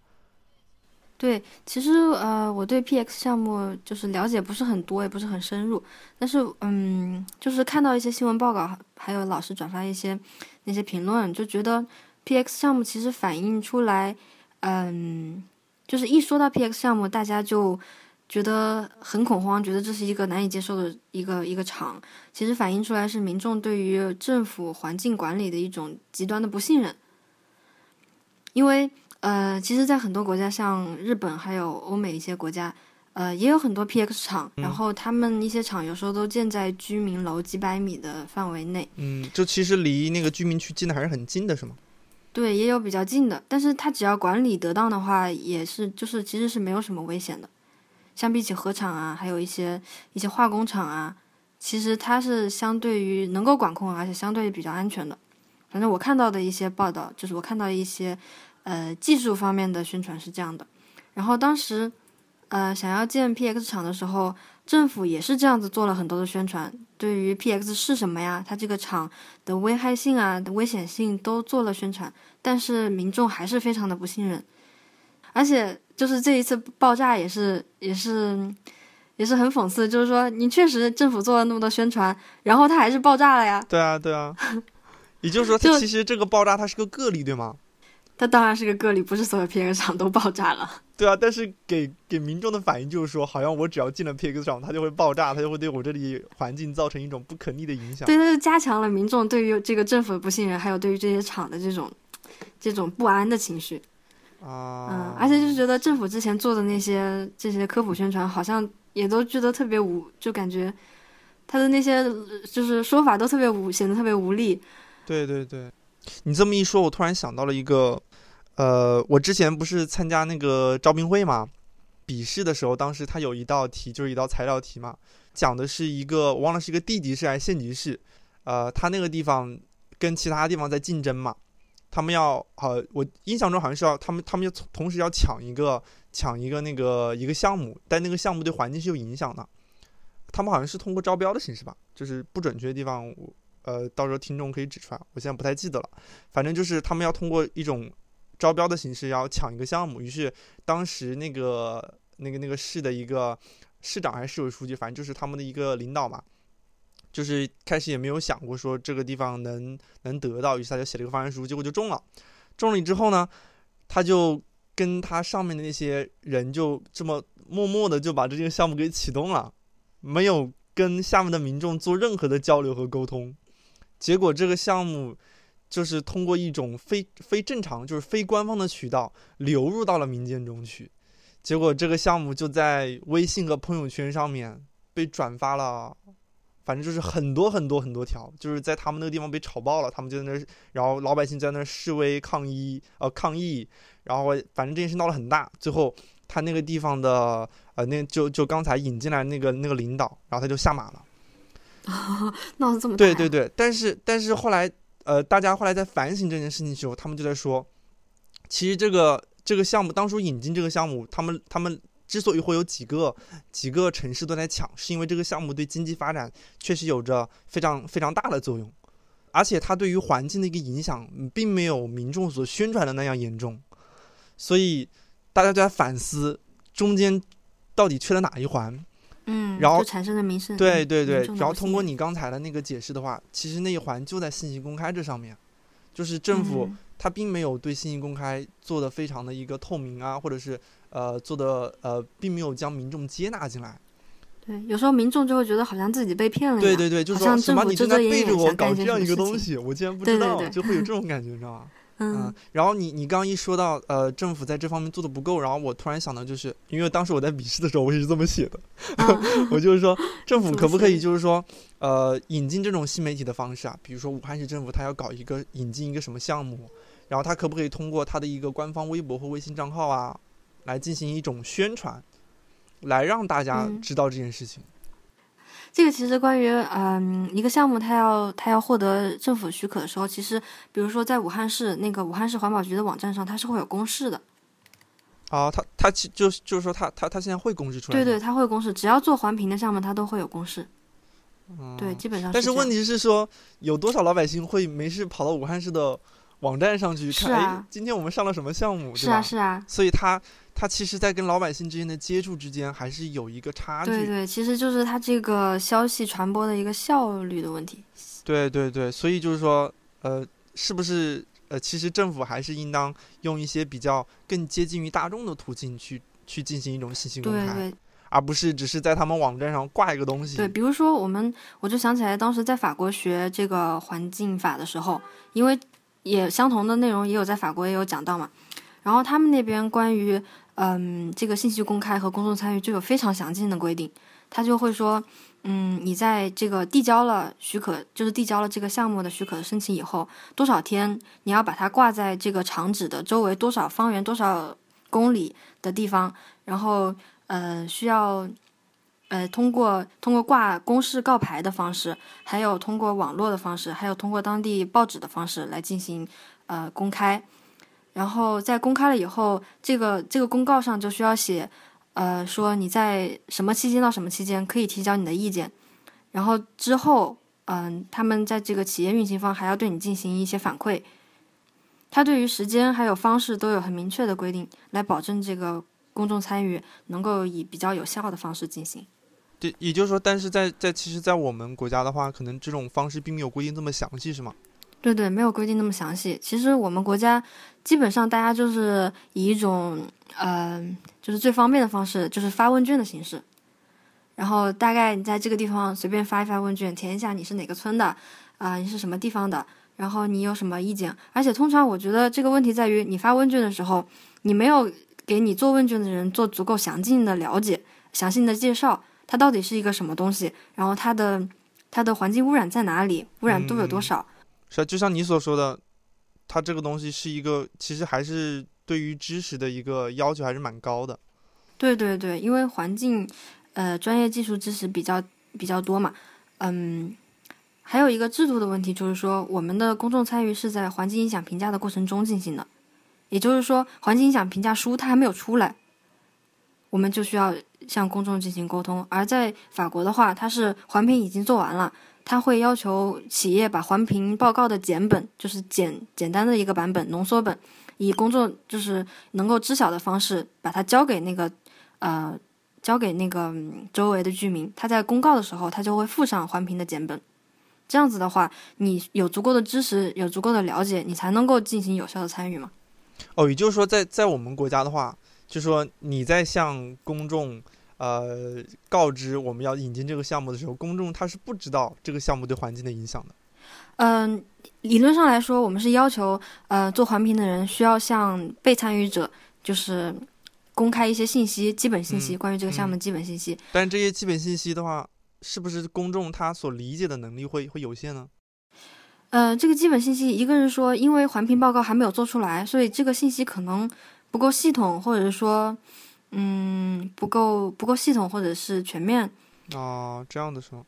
对，其实呃，我对 PX 项目就是了解不是很多，也不是很深入，但是嗯，就是看到一些新闻报告，还有老师转发一些那些评论，就觉得 PX 项目其实反映出来。嗯，就是一说到 PX 项目，大家就觉得很恐慌，觉得这是一个难以接受的一个一个厂。其实反映出来是民众对于政府环境管理的一种极端的不信任。因为呃，其实，在很多国家，像日本还有欧美一些国家，呃，也有很多 PX 厂，然后他们一些厂有时候都建在居民楼几百米的范围内。嗯，就其实离那个居民区近的还是很近的，是吗？对，也有比较近的，但是它只要管理得当的话，也是就是其实是没有什么危险的。相比起核厂啊，还有一些一些化工厂啊，其实它是相对于能够管控，而且相对比较安全的。反正我看到的一些报道，就是我看到一些呃技术方面的宣传是这样的。然后当时呃想要建 PX 厂的时候，政府也是这样子做了很多的宣传，对于 PX 是什么呀，它这个厂的危害性啊、的危险性都做了宣传，但是民众还是非常的不信任，而且。就是这一次爆炸也是也是也是很讽刺，就是说你确实政府做了那么多宣传，然后它还是爆炸了呀。对啊，对啊。[LAUGHS] 也就是说，它其实这个爆炸它是个个例，对吗？它当然是个个例，不是所有 PX 厂都爆炸了。[LAUGHS] 对啊，但是给给民众的反应就是说，好像我只要进了 PX 厂，它就会爆炸，它就会对我这里环境造成一种不可逆的影响。对，它就加强了民众对于这个政府的不信任，还有对于这些厂的这种这种不安的情绪。啊，嗯，而且就是觉得政府之前做的那些这些科普宣传，好像也都觉得特别无，就感觉他的那些就是说法都特别无，显得特别无力。对对对，你这么一说，我突然想到了一个，呃，我之前不是参加那个招聘会嘛，笔试的时候，当时他有一道题，就是一道材料题嘛，讲的是一个我忘了是一个地级市还是县级市，呃，他那个地方跟其他地方在竞争嘛。他们要好，我印象中好像是要他们，他们要同时要抢一个抢一个那个一个项目，但那个项目对环境是有影响的。他们好像是通过招标的形式吧，就是不准确的地方，呃，到时候听众可以指出来，我现在不太记得了。反正就是他们要通过一种招标的形式要抢一个项目，于是当时那个那个那个市的一个市长还是市委书记，反正就是他们的一个领导嘛。就是开始也没有想过说这个地方能能得到，于是他就写了一个方案书，结果就中了。中了之后呢，他就跟他上面的那些人就这么默默的就把这个项目给启动了，没有跟下面的民众做任何的交流和沟通。结果这个项目就是通过一种非非正常，就是非官方的渠道流入到了民间中去。结果这个项目就在微信和朋友圈上面被转发了。反正就是很多很多很多条，就是在他们那个地方被炒爆了，他们就在那儿，然后老百姓在那儿示威抗议，呃抗议，然后反正这件事闹得很大，最后他那个地方的呃那就就刚才引进来那个那个领导，然后他就下马了，[LAUGHS] 闹得这么大，对对对，但是但是后来呃大家后来在反省这件事情的时候，他们就在说，其实这个这个项目当初引进这个项目，他们他们。之所以会有几个几个城市都在抢，是因为这个项目对经济发展确实有着非常非常大的作用，而且它对于环境的一个影响，并没有民众所宣传的那样严重，所以大家都在反思中间到底缺了哪一环。嗯，然后产生的民生。对对对，然后通过你刚才的那个解释的话，其实那一环就在信息公开这上面，就是政府它并没有对信息公开做的非常的一个透明啊，或者是。呃，做的呃，并没有将民众接纳进来。对，有时候民众就会觉得好像自己被骗了。对对对，就是说什么你正在背着我搞这样一个东西，我竟然不知道，就会有这 [LAUGHS] 种感觉，你知道吗？嗯。然后你你刚刚一说到呃，政府在这方面做的不够，然后我突然想到，就是因为当时我在笔试的时候，我也是这么写的，[LAUGHS] 我就是说 [LAUGHS] 政府可不可以就是说呃，引进这种新媒体的方式啊？比如说武汉市政府他要搞一个引进一个什么项目，然后他可不可以通过他的一个官方微博或微信账号啊？来进行一种宣传，来让大家知道这件事情。这个其实关于嗯一个项目，它要它要获得政府许可的时候，其实比如说在武汉市那个武汉市环保局的网站上，它是会有公示的。啊，它它其就就是说，它它它现在会公示出来。对对，它会公示，只要做环评的项目，它都会有公示。嗯，对，基本上。但是问题是说，有多少老百姓会没事跑到武汉市的网站上去看？哎，今天我们上了什么项目？是啊，是啊。所以他。他其实，在跟老百姓之间的接触之间，还是有一个差距。对对，其实就是他这个消息传播的一个效率的问题。对对对，所以就是说，呃，是不是呃，其实政府还是应当用一些比较更接近于大众的途径去去进行一种信息公开，而不是只是在他们网站上挂一个东西。对，比如说我们，我就想起来当时在法国学这个环境法的时候，因为也相同的内容也有在法国也有讲到嘛。然后他们那边关于嗯这个信息公开和公众参与就有非常详尽的规定，他就会说，嗯，你在这个递交了许可，就是递交了这个项目的许可申请以后，多少天你要把它挂在这个厂址的周围多少方圆多少公里的地方，然后呃需要。呃，通过通过挂公示告牌的方式，还有通过网络的方式，还有通过当地报纸的方式来进行呃公开。然后在公开了以后，这个这个公告上就需要写，呃，说你在什么期间到什么期间可以提交你的意见。然后之后，嗯，他们在这个企业运行方还要对你进行一些反馈。他对于时间还有方式都有很明确的规定，来保证这个公众参与能够以比较有效的方式进行。对，也就是说，但是在在其实，在我们国家的话，可能这种方式并没有规定这么详细，是吗？对对，没有规定那么详细。其实我们国家基本上大家就是以一种呃，就是最方便的方式，就是发问卷的形式。然后大概你在这个地方随便发一发问卷，填一下你是哪个村的，啊，你是什么地方的，然后你有什么意见。而且通常我觉得这个问题在于，你发问卷的时候，你没有给你做问卷的人做足够详尽的了解、详细的介绍。它到底是一个什么东西？然后它的它的环境污染在哪里？污染度有多少？是啊，就像你所说的，它这个东西是一个，其实还是对于知识的一个要求还是蛮高的。对对对，因为环境呃专业技术知识比较比较多嘛，嗯，还有一个制度的问题，就是说我们的公众参与是在环境影响评价的过程中进行的，也就是说环境影响评价书它还没有出来，我们就需要。向公众进行沟通，而在法国的话，它是环评已经做完了，他会要求企业把环评报告的简本，就是简简单的一个版本浓缩本，以公众就是能够知晓的方式把它交给那个呃交给那个周围的居民。他在公告的时候，他就会附上环评的简本。这样子的话，你有足够的知识，有足够的了解，你才能够进行有效的参与嘛。哦，也就是说，在在我们国家的话。就说你在向公众，呃，告知我们要引进这个项目的时候，公众他是不知道这个项目对环境的影响的。嗯，理论上来说，我们是要求，呃，做环评的人需要向被参与者，就是公开一些信息，基本信息，关于这个项目的基本信息。但这些基本信息的话，是不是公众他所理解的能力会会有限呢？呃，这个基本信息，一个是说，因为环评报告还没有做出来，所以这个信息可能。不够系统，或者说，嗯，不够不够系统，或者是全面。哦，这样的是吗？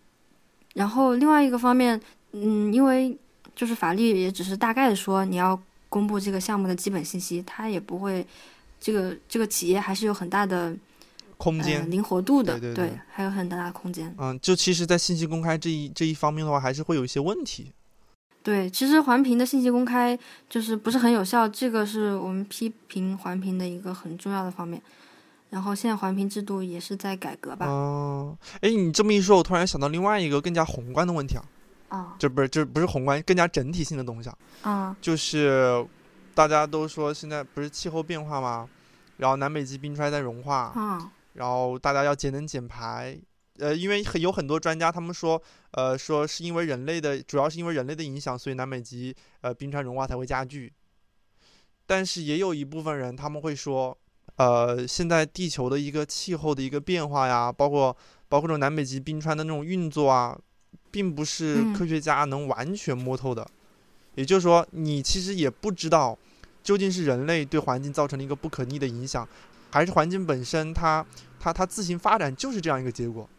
然后另外一个方面，嗯，因为就是法律也只是大概的说你要公布这个项目的基本信息，它也不会，这个这个企业还是有很大的空间灵活度的，对对，还有很大的空间。嗯，就其实，在信息公开这一这一方面的话，还是会有一些问题。对，其实环评的信息公开就是不是很有效，这个是我们批评环评的一个很重要的方面。然后现在环评制度也是在改革吧？哦，哎，你这么一说，我突然想到另外一个更加宏观的问题啊。啊。这不是，这不是宏观，更加整体性的东西啊。啊。就是大家都说现在不是气候变化吗？然后南北极冰川在融化。啊。然后大家要节能减排。呃，因为很有很多专家，他们说，呃，说是因为人类的，主要是因为人类的影响，所以南北极呃冰川融化才会加剧。但是也有一部分人，他们会说，呃，现在地球的一个气候的一个变化呀，包括包括这种南北极冰川的那种运作啊，并不是科学家能完全摸透的。也就是说，你其实也不知道，究竟是人类对环境造成了一个不可逆的影响，还是环境本身它它它自行发展就是这样一个结果。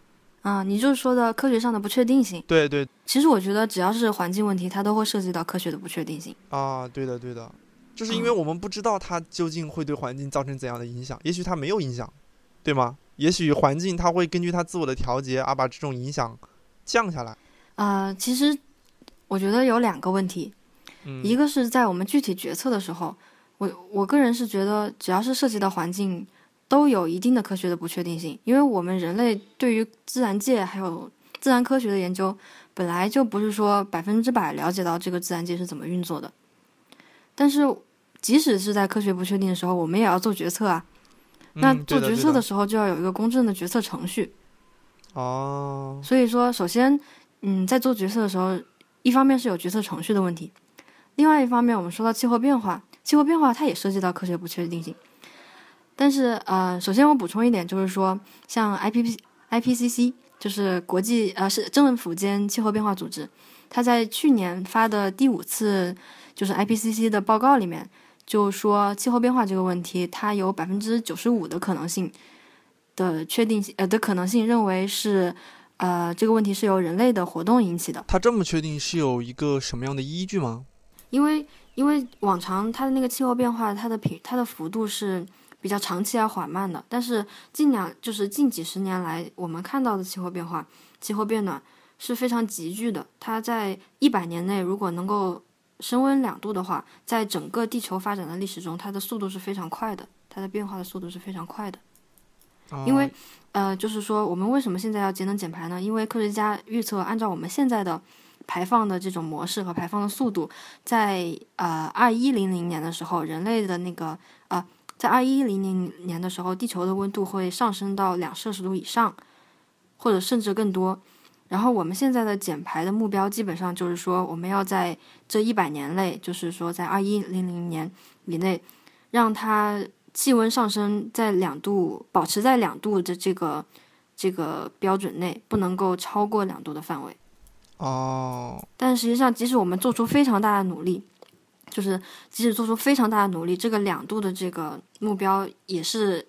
啊，你就是说的科学上的不确定性。对对，其实我觉得只要是环境问题，它都会涉及到科学的不确定性。啊，对的对的，就是因为我们不知道它究竟会对环境造成怎样的影响，也许它没有影响，对吗？也许环境它会根据它自我的调节而把这种影响降下来。啊，其实我觉得有两个问题，一个是在我们具体决策的时候，我我个人是觉得只要是涉及到环境。都有一定的科学的不确定性，因为我们人类对于自然界还有自然科学的研究，本来就不是说百分之百了解到这个自然界是怎么运作的。但是，即使是在科学不确定的时候，我们也要做决策啊。那做决策的时候就要有一个公正的决策程序。哦。所以说，首先，嗯，在做决策的时候，一方面是有决策程序的问题，另外一方面，我们说到气候变化，气候变化它也涉及到科学不确定性。但是，呃，首先我补充一点，就是说，像 I P P I P C C，就是国际呃是政府间气候变化组织，它在去年发的第五次就是 I P C C 的报告里面，就说气候变化这个问题，它有百分之九十五的可能性的确定性呃的可能性，认为是呃这个问题是由人类的活动引起的。他这么确定是有一个什么样的依据吗？因为因为往常它的那个气候变化，它的频它的幅度是。比较长期而缓慢的，但是近两就是近几十年来，我们看到的气候变化、气候变暖是非常急剧的。它在一百年内如果能够升温两度的话，在整个地球发展的历史中，它的速度是非常快的，它的变化的速度是非常快的。因为，呃，就是说，我们为什么现在要节能减排呢？因为科学家预测，按照我们现在的排放的这种模式和排放的速度，在呃二一零零年的时候，人类的那个呃。在二一零零年的时候，地球的温度会上升到两摄氏度以上，或者甚至更多。然后我们现在的减排的目标，基本上就是说，我们要在这一百年内，就是说在二一零零年以内，让它气温上升在两度，保持在两度的这个这个标准内，不能够超过两度的范围。哦。但实际上，即使我们做出非常大的努力。就是即使做出非常大的努力，这个两度的这个目标也是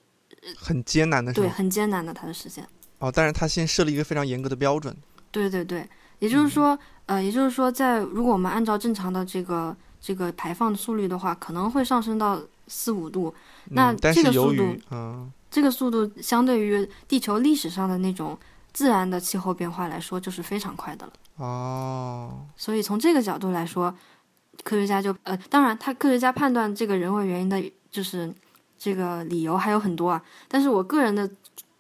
很艰难的，对，很艰难的，它的实现。哦，但是它先设立一个非常严格的标准。对对对，也就是说，呃，也就是说，在如果我们按照正常的这个这个排放的速率的话，可能会上升到四五度。那这个速度，嗯，这个速度相对于地球历史上的那种自然的气候变化来说，就是非常快的了。哦。所以从这个角度来说。科学家就呃，当然，他科学家判断这个人为原因的，就是这个理由还有很多啊。但是我个人的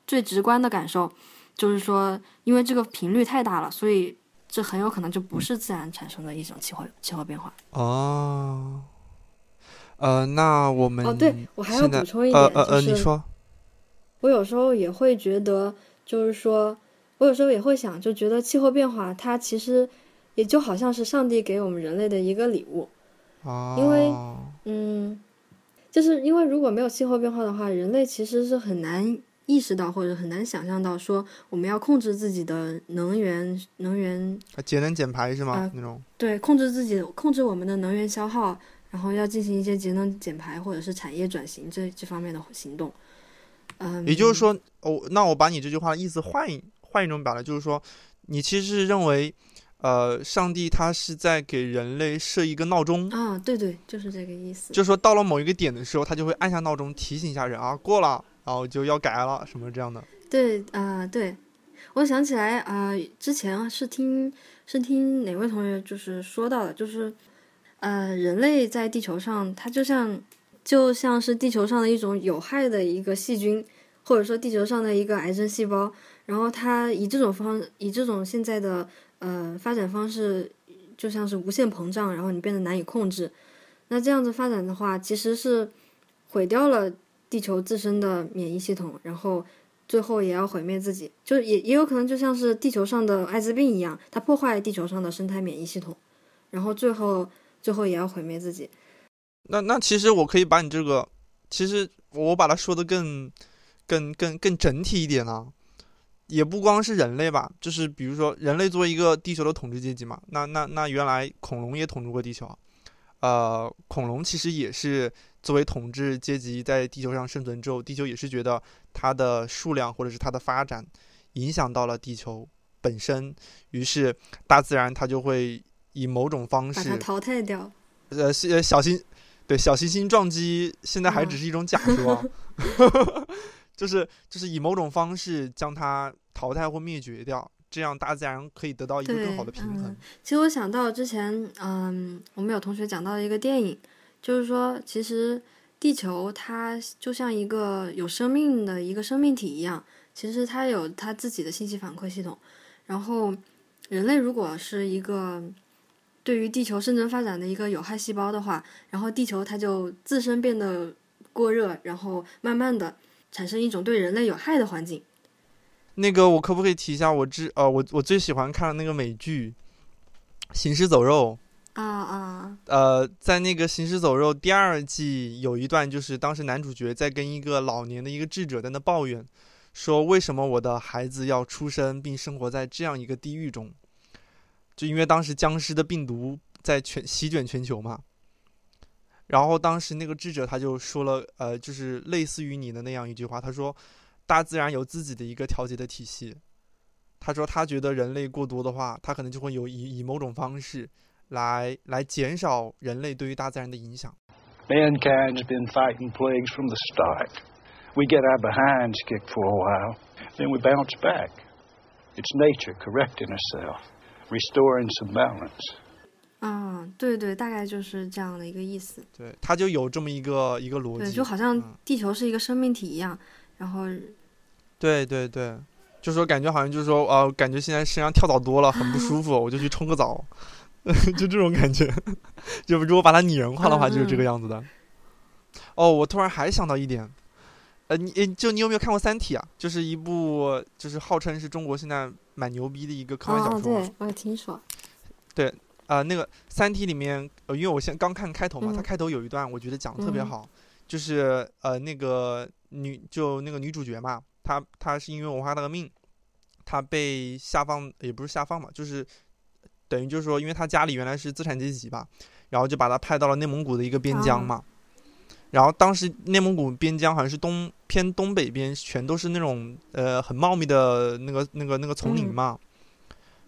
最直观的感受，就是说，因为这个频率太大了，所以这很有可能就不是自然产生的一种气候气候变化。哦，呃，那我们哦，对我还要补充一点，呃呃，你说，我有时候也会觉得，就是说我有时候也会想，就觉得气候变化它其实。也就好像是上帝给我们人类的一个礼物，因为，嗯，就是因为如果没有气候变化的话，人类其实是很难意识到或者很难想象到说我们要控制自己的能源能源节能减排是吗？那种对，控制自己控制我们的能源消耗，然后要进行一些节能减排或者是产业转型这这方面的行动。嗯，也就是说，哦，那我把你这句话的意思换一换一种表达，就是说，你其实是认为。呃，上帝他是在给人类设一个闹钟啊，对对，就是这个意思。就说到了某一个点的时候，他就会按下闹钟提醒一下人啊，过了，然后就要改了什么这样的。对啊，对，我想起来啊，之前是听是听哪位同学就是说到的，就是呃，人类在地球上，它就像就像是地球上的一种有害的一个细菌，或者说地球上的一个癌症细胞，然后它以这种方以这种现在的。呃，发展方式就像是无限膨胀，然后你变得难以控制。那这样子发展的话，其实是毁掉了地球自身的免疫系统，然后最后也要毁灭自己。就也也有可能就像是地球上的艾滋病一样，它破坏地球上的生态免疫系统，然后最后最后也要毁灭自己。那那其实我可以把你这个，其实我把它说的更更更更整体一点啊。也不光是人类吧，就是比如说人类作为一个地球的统治阶级嘛，那那那原来恐龙也统治过地球，呃，恐龙其实也是作为统治阶级在地球上生存之后，地球也是觉得它的数量或者是它的发展影响到了地球本身，于是大自然它就会以某种方式把它淘汰掉。呃，小小行对小行星撞击现在还只是一种假说。[LAUGHS] 就是就是以某种方式将它淘汰或灭绝掉，这样大自然可以得到一个更好的平衡。其实我想到之前，嗯，我们有同学讲到一个电影，就是说，其实地球它就像一个有生命的一个生命体一样，其实它有它自己的信息反馈系统。然后，人类如果是一个对于地球生存发展的一个有害细胞的话，然后地球它就自身变得过热，然后慢慢的。产生一种对人类有害的环境。那个，我可不可以提一下我之呃，我我最喜欢看的那个美剧《行尸走肉》？啊啊，呃，在那个《行尸走肉》第二季有一段，就是当时男主角在跟一个老年的一个智者在那抱怨，说为什么我的孩子要出生并生活在这样一个地狱中？就因为当时僵尸的病毒在全席卷全球嘛。然后当时那个智者他就说了，呃，就是类似于你的那样一句话，他说，大自然有自己的一个调节的体系。他说他觉得人类过多的话，他可能就会有以以某种方式来来减少人类对于大自然的影响。Mankind's been fighting plagues from the start. We get our behinds kicked for a while, then we bounce back. It's nature correcting herself, restoring some balance. 嗯，对对，大概就是这样的一个意思。对，它就有这么一个一个逻对，辑，就好像嗯地球是一个生命体一样，然后对对对，就说感觉好像就是说，呃，感觉现在身上跳蚤多了，很不舒服，我就去冲个澡，[LAUGHS] 就这种感觉。[LAUGHS] 就如果把它拟人化的话，就是这个样子的。哦，我突然还想到一点，呃，你诶就你有没有看过《三体》啊？就是一部就是号称是中国现在蛮牛逼的一个科幻小哦，说。对，我有听说。啊、那个《三体》里面，呃，因为我先刚看开头嘛，它嗯。开头有一段我觉得讲的特别嗯。好，就是呃那个女就那个女主角嘛，她她是因为文化大革命，她被下放也不是下放嘛，就是等于就是说，因为她家里原来是资产阶级吧，然后就把她派到了内蒙古的一个边疆哦嘛，然后当时内蒙古边疆好像是东偏东北边，全都是那种呃很茂密的那个那个那个丛林嗯。嘛。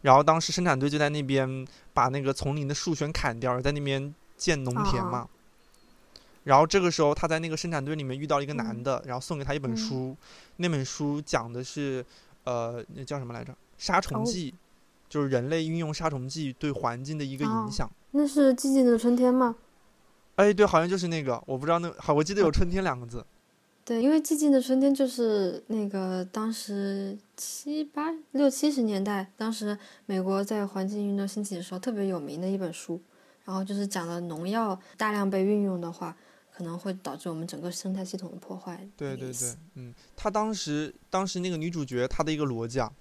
然后当时生产队就在那边把那个丛林的树全砍掉，在那边建农田嘛。哦然后这个时候他在那个生产队里面遇到了一个男嗯的，然后送给他一本嗯书，那本书讲的是，呃，那叫什么来着？杀虫哦剂，就是人类运用杀虫剂对环境的一个影哦响。那是寂静的春天吗？哎，对，好像就是那个，我不知道那好，我记哦得有春天两个字。对，因为寂静的春天就是那个当时七八六七十年代，当时美国在环境运动兴起的时候特别有名的一本书，然后就是讲了农药大量被运用的话，可能会导致我们整个生态系统的破坏。对对对嗯，他当时当时那个女主角她的一个逻辑啊，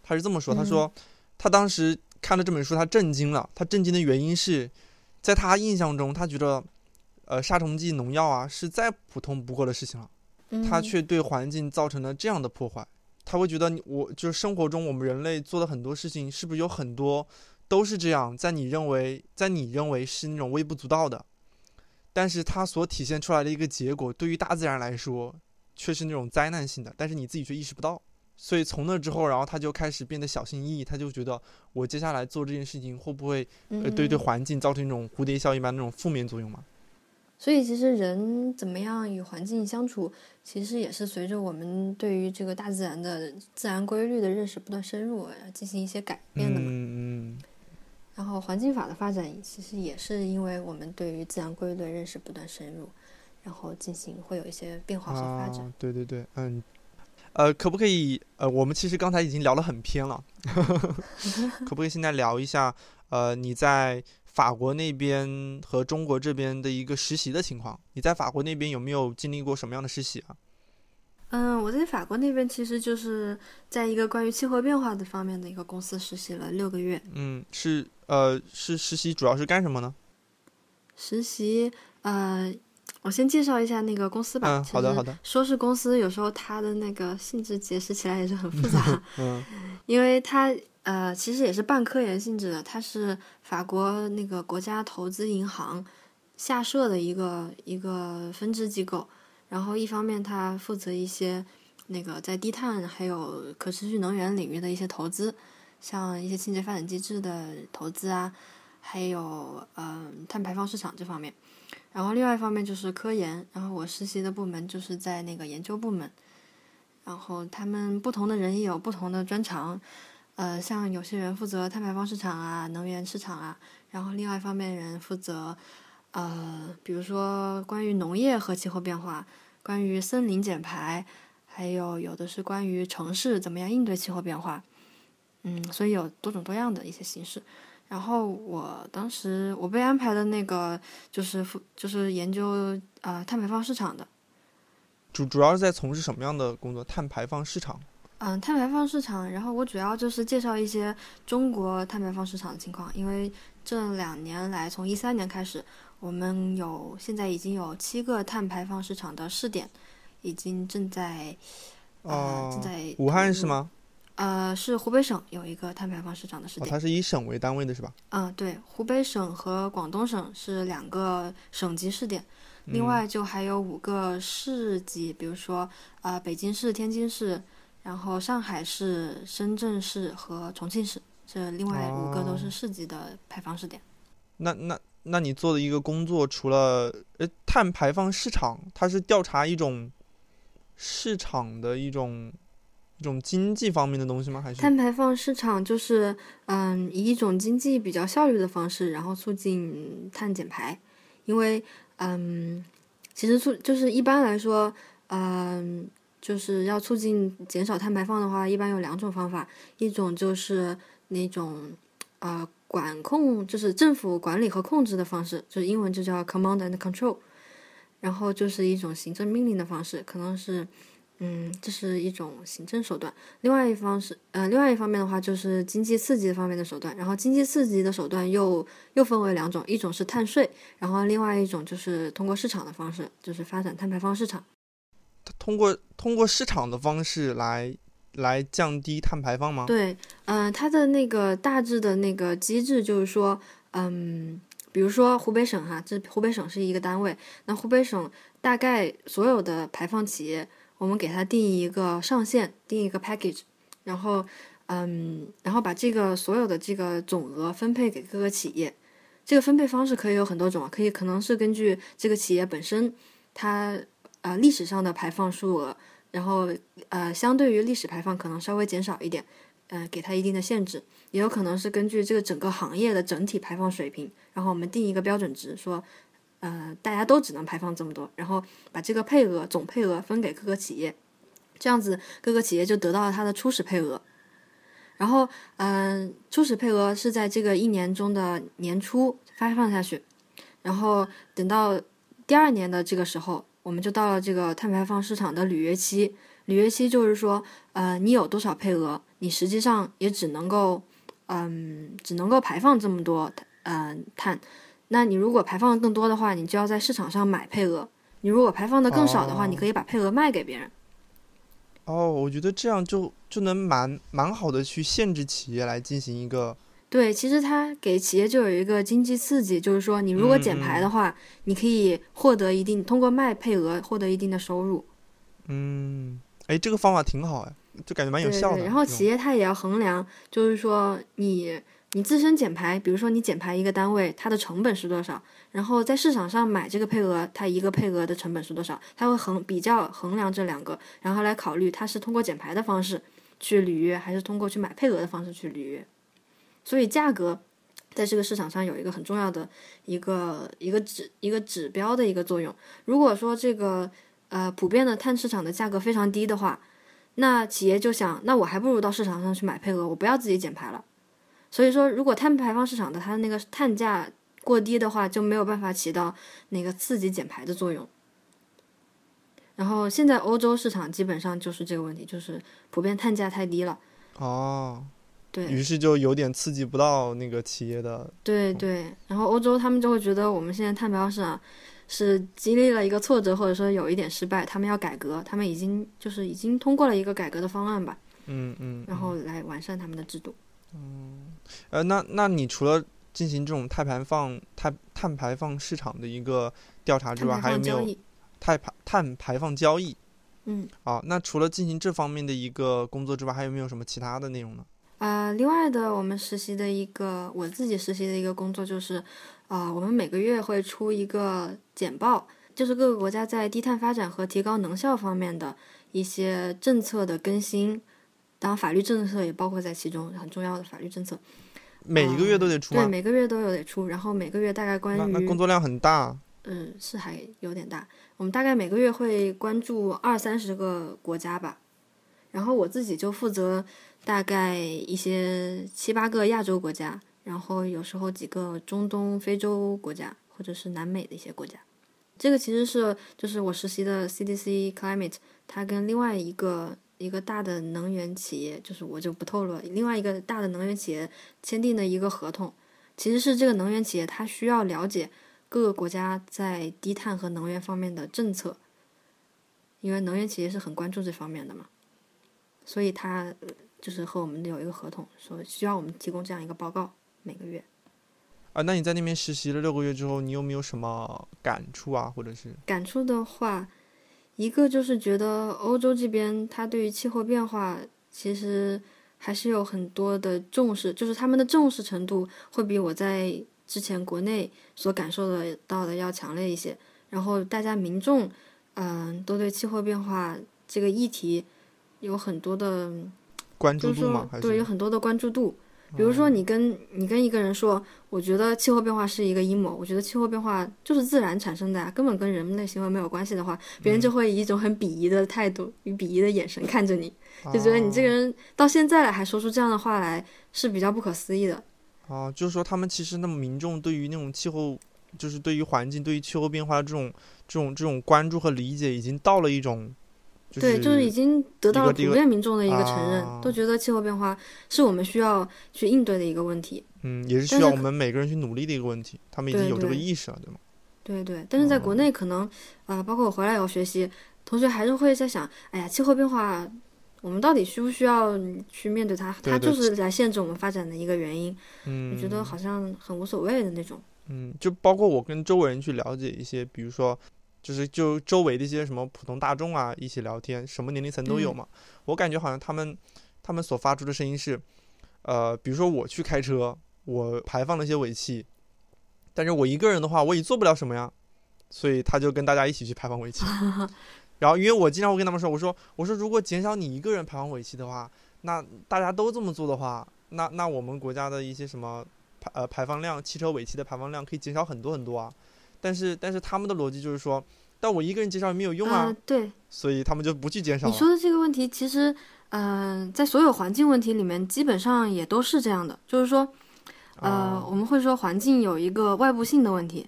她是这么说，她嗯说她当时看了这本书，她震惊了。她震惊的原因是，在她印象中，她觉得，呃，杀虫剂、农药啊是再普通不过的事情了，它嗯却对环境造成了这样的破坏。他会觉得你我就是生活中我们人类做的很多事情，是不是有很多都是这样，在你认为在你认为是那种微不足道的，但是它所体现出来的一个结果，对于大自然来说，却是那种灾难性的，但是你自己却意识不到。所以从那之后，然后他就开始变得小心翼翼，他就觉得我接下来做这件事情会不会呃对对嗯环境造成一种蝴蝶效应般那种负面作用嘛？所以其实人怎么样与环境相处，其实也是随着我们对于这个大自然的自然规律的认识不断深入，进行一些改变的嘛。嗯嗯，然后环境法的发展，其实也是因为我们对于自然规律的认识不断深入，然后进行会有一些变化和发展。啊，对对对，嗯，呃，可不可以？呃，我们其实刚才已经聊得很偏了，[LAUGHS] 可不可以现在聊一下？呃，你在法国那边和中国这边的一个实习的情况？你在法国那边有没有经历过什么样的实习啊？嗯，我在法国那边其实就是在一个关于气候变化的方面的一个公司实习了六个月。嗯，是呃，是实习主要是干什么呢？实习，呃，我先介绍一下那个公司吧。嗯好的好的说是公司，有时候它的那个性质解释起来也是很复杂，嗯 [LAUGHS] 因为它呃其实也是半科研性质的，它是法国那个国家投资银行下设的一个一个分支机构。然后一方面它负责一些那个在低碳还有可持续能源领域的一些投资，像一些清洁发展机制的投资啊，还有嗯碳排放市场这方面。然后另外一方面就是科研，然后我实习的部门就是在那个研究部门，然后他们不同的人也有不同的专长，呃，像有些人负责碳排放市场啊、能源市场啊，然后另外一方面人负责，呃，比如说关于农业和气候变化，关于森林减排，还有有的是关于城市怎么样应对气候变化，嗯，所以有多种多样的一些形式。然后我当时我被安排的那个就是负就是研究呃碳排放市场的，主主要是在从事什么样的工作？碳排放市场。嗯，碳排放市场，然后我主要就是介绍一些中国碳排放市场的情况，因为这两年来，从一三年开始，我们有现在已经有七个碳排放市场的试点，已经正在呃正在武汉是吗？呃，是湖北省有一个碳排放市场的试点。它是以省为单位的是吧？嗯，对，湖北省和广东省是两个省级试点，另外就还有五个市级，比如说呃北京市、天津市，然后上海市、深圳市和重庆市，这另外五个都是市级的排放试点。那那那你做的一个工作，除了呃碳排放市场，它是调查一种市场的一种。一种经济方面的东西吗？还是碳排放市场就是嗯，以一种经济比较效率的方式，然后促进碳减排。因为嗯，其实促就是一般来说，嗯，就是要促进减少碳排放的话，一般有两种方法，一种就是那种呃管控，就是政府管理和控制的方式，就是英文就叫 command and control，然后就是一种行政命令的方式，可能是。嗯，这是一种行政手段。另外一方是，呃，另外一方面的话，就是经济刺激方面的手段。然后，经济刺激的手段又又分为两种，一种是碳税，然后另外一种就是通过市场的方式，就是发展碳排放市场。通过通过市场的方式来来降低碳排放吗？对，嗯，它的那个大致的那个机制就是说，嗯，比如说湖北省哈，这湖北省是一个单位，那湖北省大概所有的排放企业。我们给它定一个上限，定一个 package，然后，嗯，然后把这个所有的这个总额分配给各个企业。这个分配方式可以有很多种啊，可以可能是根据这个企业本身它呃历史上的排放数额，然后呃相对于历史排放可能稍微减少一点，嗯，给它一定的限制。也有可能是根据这个整个行业的整体排放水平，然后我们定一个标准值，说。呃，大家都只能排放这么多，然后把这个配额总配额分给各个企业，这样子各个企业就得到了它的初始配额。然后，嗯，初始配额是在这个一年中的年初发放下去，然后等到第二年的这个时候，我们就到了这个碳排放市场的履约期。履约期就是说，呃，你有多少配额，你实际上也只能够，嗯，只能够排放这么多，嗯，碳。那你如果排放的更多的话，你就要在市场上买配额；你如果排放的更少的话，你可以把配额卖给别人。哦，我觉得这样就就能蛮蛮好的去限制企业来进行一个。对，其实它给企业就有一个经济刺激，就是说你如果减排的话，你可以获得一定通过卖配额获得一定的收入。嗯，哎，这个方法挺好哎，就感觉蛮有效的。然后企业它也要衡量，就是说你。你自身减排，比如说你减排一个单位，它的成本是多少？然后在市场上买这个配额，它一个配额的成本是多少？它会衡比较衡量这两个，然后来考虑它是通过减排的方式去履约，还是通过去买配额的方式去履约。所以价格在这个市场上有一个很重要的一个一个指一个指标的一个作用。如果说这个呃普遍的碳市场的价格非常低的话，那企业就想，那我还不如到市场上去买配额，我不要自己减排了。所以说，如果碳排放市场的它那个碳价过低的话，就没有办法起到那个刺激减排的作用。然后现在欧洲市场基本上就是这个问题，就是普遍碳价太低了。哦，对于是就有点刺激不到那个企业的。对对，然后欧洲他们就会觉得我们现在碳排放市场是经历了一个挫折，或者说有一点失败，他们要改革，他们已经就是已经通过了一个改革的方案吧。嗯嗯。然后来完善他们的制度。嗯，呃，那那你除了进行这种碳排放、碳碳排放市场的一个调查之外，还有没有碳排碳排放交易？嗯，啊，那除了进行这方面的一个工作之外，还有没有什么其他的内容呢？啊，另外的，我们实习的一个我自己实习的一个工作就是，啊，我们每个月会出一个简报，就是各个国家在低碳发展和提高能效方面的一些政策的更新。当然，法律政策也包括在其中，很重要的法律政策。每一个月都得出吗？对，每个月都有得出。然后每个月大概关于那工作量很大。嗯，是还有点大。我们大概每个月会关注二三十个国家吧。然后我自己就负责大概一些七八个亚洲国家，然后有时候几个中东、非洲国家，或者是南美的一些国家。这个其实是就是我实习的 CDC Climate，它跟另外一个。一个大的能源企业，就是我就不透露了。另外一个大的能源企业签订的一个合同，其实是这个能源企业它需要了解各个国家在低碳和能源方面的政策，因为能源企业是很关注这方面的嘛，所以它就是和我们有一个合同，说需要我们提供这样一个报告每个月。啊，那你在那边实习了六个月之后，你有没有什么感触啊，或者是感触的话，一个就是觉得欧洲这边它对于气候变化其实还是有很多的重视，就是他们的重视程度会比我在之前国内所感受的到的要强烈一些。然后大家民众，嗯，都对气候变化这个议题有很多的关注就是度吗？还是对有很多的关注度。比如说，你跟你跟一个人说，我觉得气候变化是一个阴谋，我觉得气候变化就是自然产生的呀，根本跟人们的行为没有关系的话，别人就会以一种很鄙夷的态度与鄙夷的眼神看着你，就觉得你这个人到现在了还说出这样的话来，是比较不可思议的。啊，就是说他们其实那么民众对于那种气候，就是对于环境、对于气候变化的这种这种这种关注和理解，已经到了一种，就对，就是已经得到了普遍民众的一个承认，啊都觉得气候变化是我们需要去应对的一个问题。嗯，也是需要我们每个人去努力的一个问题。他们已经有这个意识了，对吗？对对，但是在国内可能，呃，包括我回来以后学习，同学还是会在想，哎呀，气候变化，我们到底需不需要嗯去面对它？它就是来限制我们发展的一个原因。嗯，我觉得好像很无所谓的那种。嗯，就包括我跟周围人去了解一些，比如说，就是就周围的一些什么普通大众啊，一起聊天，什么年龄层都有嗯嘛。我感觉好像他们他们所发出的声音是，呃，比如说我去开车，我排放了一些尾气，但是我一个人的话，我也做不了什么呀，所以他就跟大家一起去排放尾气。[LAUGHS] 然后，因为我经常会跟他们说，我说我说如果减少你一个人排放尾气的话，那大家都这么做的话，那那我们国家的一些什么排呃排放量，汽车尾气的排放量可以减少很多很多啊。但是但是他们的逻辑就是说，但我一个人减少也没有用啊，呃，对，所以他们就不去减少。你说的这个问题，其实，嗯、在所有环境问题里面，基本上也都是这样的，就是说，呃，啊我们会说环境有一个外部性的问题，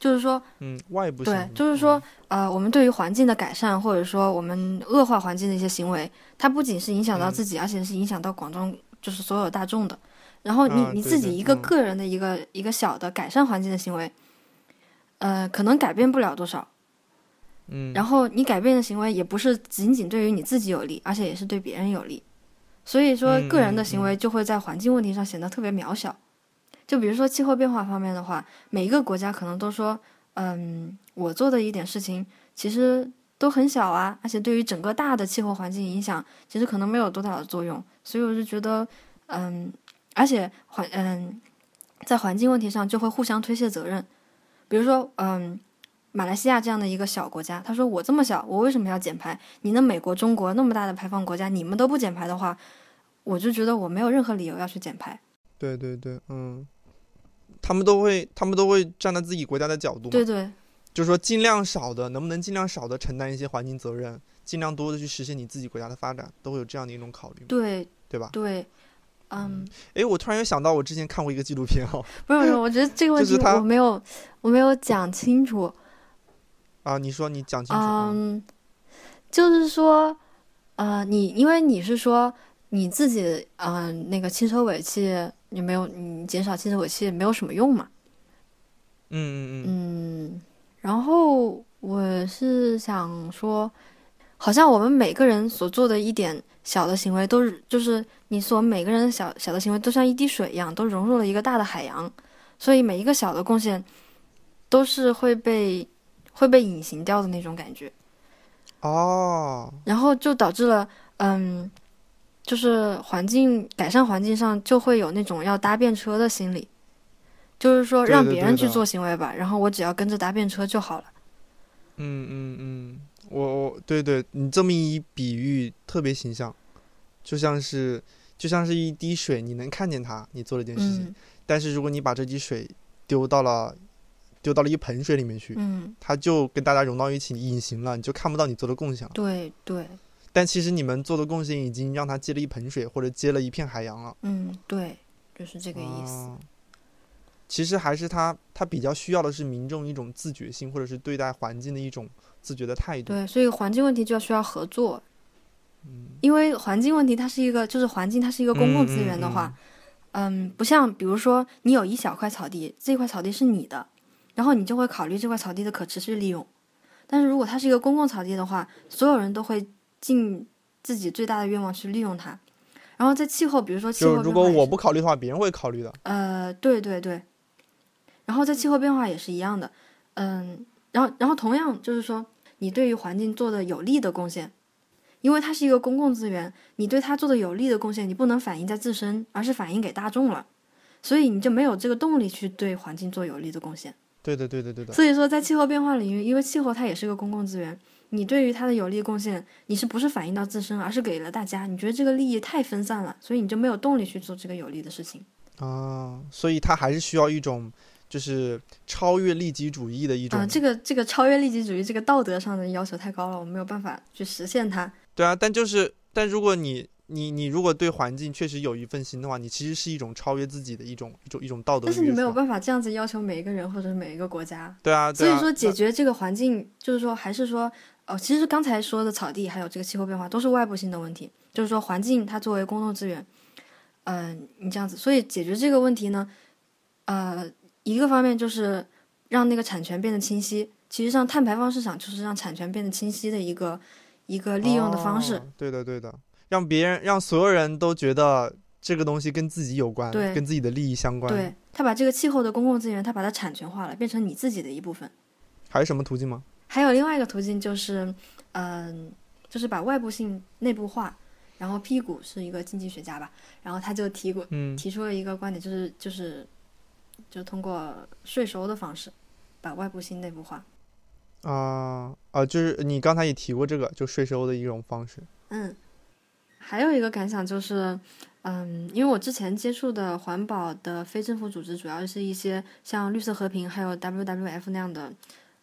就是说，嗯，外部对，就是说，呃，我们对于环境的改善，或者说我们恶化环境的一些行为，它不仅是影响到嗯。自己，而且是影响到广众，就是所有大众的。然后你、你自己一个嗯。个人的一个、一个小的改善环境的行为，呃，可能改变不了多少。嗯，然后你改变的行为也不是仅仅对于你自己有利，而且也是对别人有利。所以说，嗯个人的嗯行为就会在环境问题上显得特别渺小。就比如说气候变化方面的话，每一个国家可能都说，嗯，我做的一点事情其实都很小啊，而且对于整个大的气候环境影响，其实可能没有多大的作用。所以我就觉得，嗯，而且环嗯，在环境问题上就会互相推卸责任。比如说，嗯，马来西亚这样的一个小国家，他说我这么小，我为什么要减排？你那美国、中国那么大的排放国家，你们都不减排的话，我就觉得我没有任何理由要去减排。对对对，嗯，他们都会他们都会站在自己国家的角度，对对就是说尽量少的，能不能尽量少的承担一些环境责任，尽量多的去实现你自己国家的发展，都会有这样的一种考虑，对对吧？对，嗯，诶，我突然又想到，我之前看过一个纪录片哦，不是不是，我觉得这个问题我没有我没有讲清楚。啊，你说你讲清楚，嗯嗯，就是说，呃，你因为你是说你自己，嗯、那个汽车尾气你没有，你减少汽车尾气没有什么用嘛？嗯嗯嗯，嗯，然后我是想说，好像我们每个人所做的一点小的行为，都是就是你所每个人的小小的行为，都像一滴水一样，都融入了一个大的海洋，所以每一个小的贡献都是会被会被隐形掉的那种感觉。哦，然后就导致了，嗯，就是环境改善环境上就会有那种要搭便车的心理，就是说让别人去做行为吧，然后我只要跟着搭便车就好了。嗯嗯嗯，我我对对，你这么一比喻特别形象，就像是就像是一滴水，你能看见它，你做了一件事情，嗯但是如果你把这滴水丢到了丢到了一盆水里面去，嗯，它就跟大家融到一起，隐形了，你就看不到你做的贡献了。对对，但其实你们做的贡献已经让它接了一盆水，或者接了一片海洋了。嗯对，就是这这个意思。哦其实还是他他比较需要的是民众一种自觉性，或者是对待环境的一种自觉的态度。对，所以环境问题就要需要合作，嗯，因为环境问题它是一个，就是环境它是一个公共资源的话，嗯，不像比如说你有一小块草地，这块草地是你的，然后你就会考虑这块草地的可持续利用。但是如果它是一个公共草地的话，所有人都会尽自己最大的愿望去利用它。然后在气候，比如说气候，如果我不考虑的话，别人会考虑的。呃，对对对。然后在气候变化也是一样的，嗯，然后然后同样就是说，你对于环境做的有利的贡献，因为它是一个公共资源，你对它做的有利的贡献，你不能反映在自身，而是反映给大众了，所以你就没有这个动力去对环境做有利的贡献。对的，对的，对的。所以说，在气候变化领域，因为气候它也是个公共资源，你对于它的有利贡献，你是不是反映到自身，而是给了大家？你觉得这个利益太分散了，所以你就没有动力去做这个有利的事情啊。所以它还是需要一种，就是超越利己主义的一种。啊，这个这个超越利己主义，这个道德上的要求太高了，我没有办法去实现它。对啊，但就是，但如果你。你你如果对环境确实有一份心的话，你其实是一种超越自己的一种一种一种道德。但是你没有办法这样子要求每一个人或者是每一个国家。对啊，所以说解决这个环境，就是说还是说，哦，其实刚才说的草地还有这个气候变化都是外部性的问题，就是说环境它作为公共资源，嗯，你这样子，所以解决这个问题呢，呃，一个方面就是让那个产权变得清晰。其实上碳排放市场就是让产权变得清晰的一个一个利用的方式。对的，对的。让别人让所有人都觉得这个东西跟自己有关，对，跟自己的利益相关。对他把这个气候的公共资源，他把它产权化了，变成你自己的一部分。还有什么途径吗？还有另外一个途径就是，嗯，就是把外部性内部化。然后屁股是一个经济学家吧，然后他就提过，提出了一个观点，就是就是就通过税收的方式把外部性内部化。啊啊，就是你刚才也提过这个，就税收的一种方式。嗯。还有一个感想就是，嗯，因为我之前接触的环保的非政府组织，主要是一些像绿色和平还有 WWF 那样的，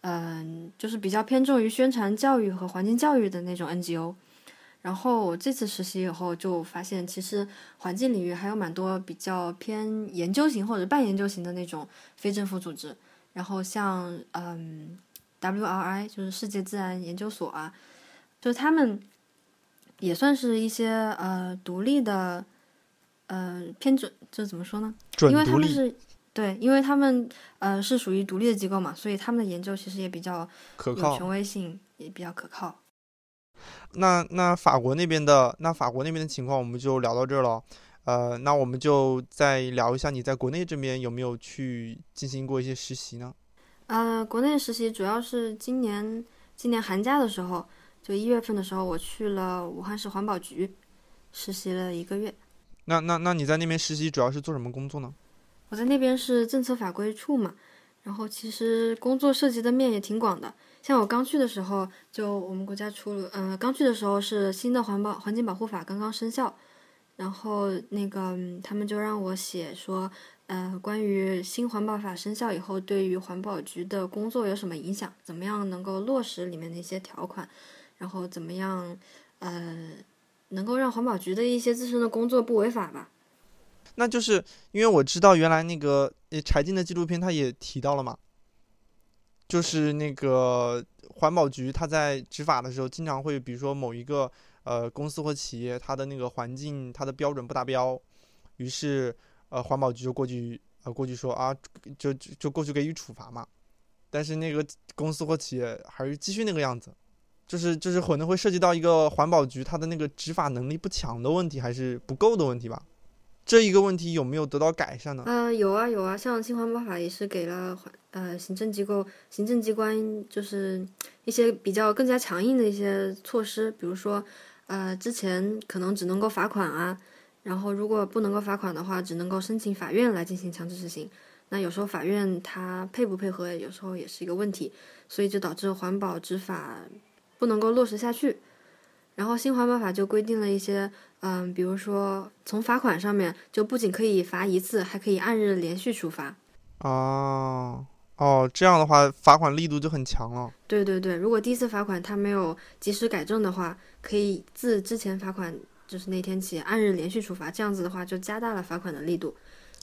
嗯，就是比较偏重于宣传教育和环境教育的那种 NGO。然后我这次实习以后就发现，其实环境领域还有蛮多比较偏研究型或者半研究型的那种非政府组织。然后像嗯，WRI 就是世界自然研究所啊，就是他们。也算是一些呃独立的，呃偏准，就怎么说呢？因为他们是对，因为他们呃是属于独立的机构嘛，所以他们的研究其实也比较可靠，权威性也比较可靠。那那法国那边的那法国那边的情况我们就聊到这儿了，呃，那我们就再聊一下你在国内这边有没有去进行过一些实习呢？呃，国内实习主要是今年今年寒假的时候。就一月份的时候，我去了武汉市环保局实习了一个月。那那那你在那边实习主要是做什么工作呢？我在那边是政策法规处嘛，然后其实工作涉及的面也挺广的。像我刚去的时候，就我们国家出了，呃，刚去的时候是新的环保环境保护法刚刚生效，然后那个他们就让我写说，呃，关于新环保法生效以后对于环保局的工作有什么影响，怎么样能够落实里面的一些条款。然后怎么样？呃，能够让环保局的一些自身的工作不违法吧？那就是因为我知道原来那个柴静的纪录片，他也提到了嘛，就是那个环保局他在执法的时候，经常会比如说某一个呃公司或企业，它的那个环境它的标准不达标，于是呃环保局就过去呃过去说啊，就就就过去给予处罚嘛。但是那个公司或企业还是继续那个样子。就是就是可能会涉及到一个环保局它的那个执法能力不强的问题，还是不够的问题吧？这一个问题有没有得到改善呢？呃，有啊有啊，像新环保法也是给了环呃行政机构、行政机关就是一些比较更加强硬的一些措施，比如说呃之前可能只能够罚款啊，然后如果不能够罚款的话，只能够申请法院来进行强制执行。那有时候法院他配不配合，有时候也是一个问题，所以就导致环保执法。不能够落实下去，然后新环保法就规定了一些，嗯，比如说从罚款上面，就不仅可以罚一次，还可以按日连续处罚。哦，哦，这样的话罚款力度就很强了。对对对，如果第一次罚款他没有及时改正的话，可以自之前罚款就是那天起按日连续处罚，这样子的话就加大了罚款的力度，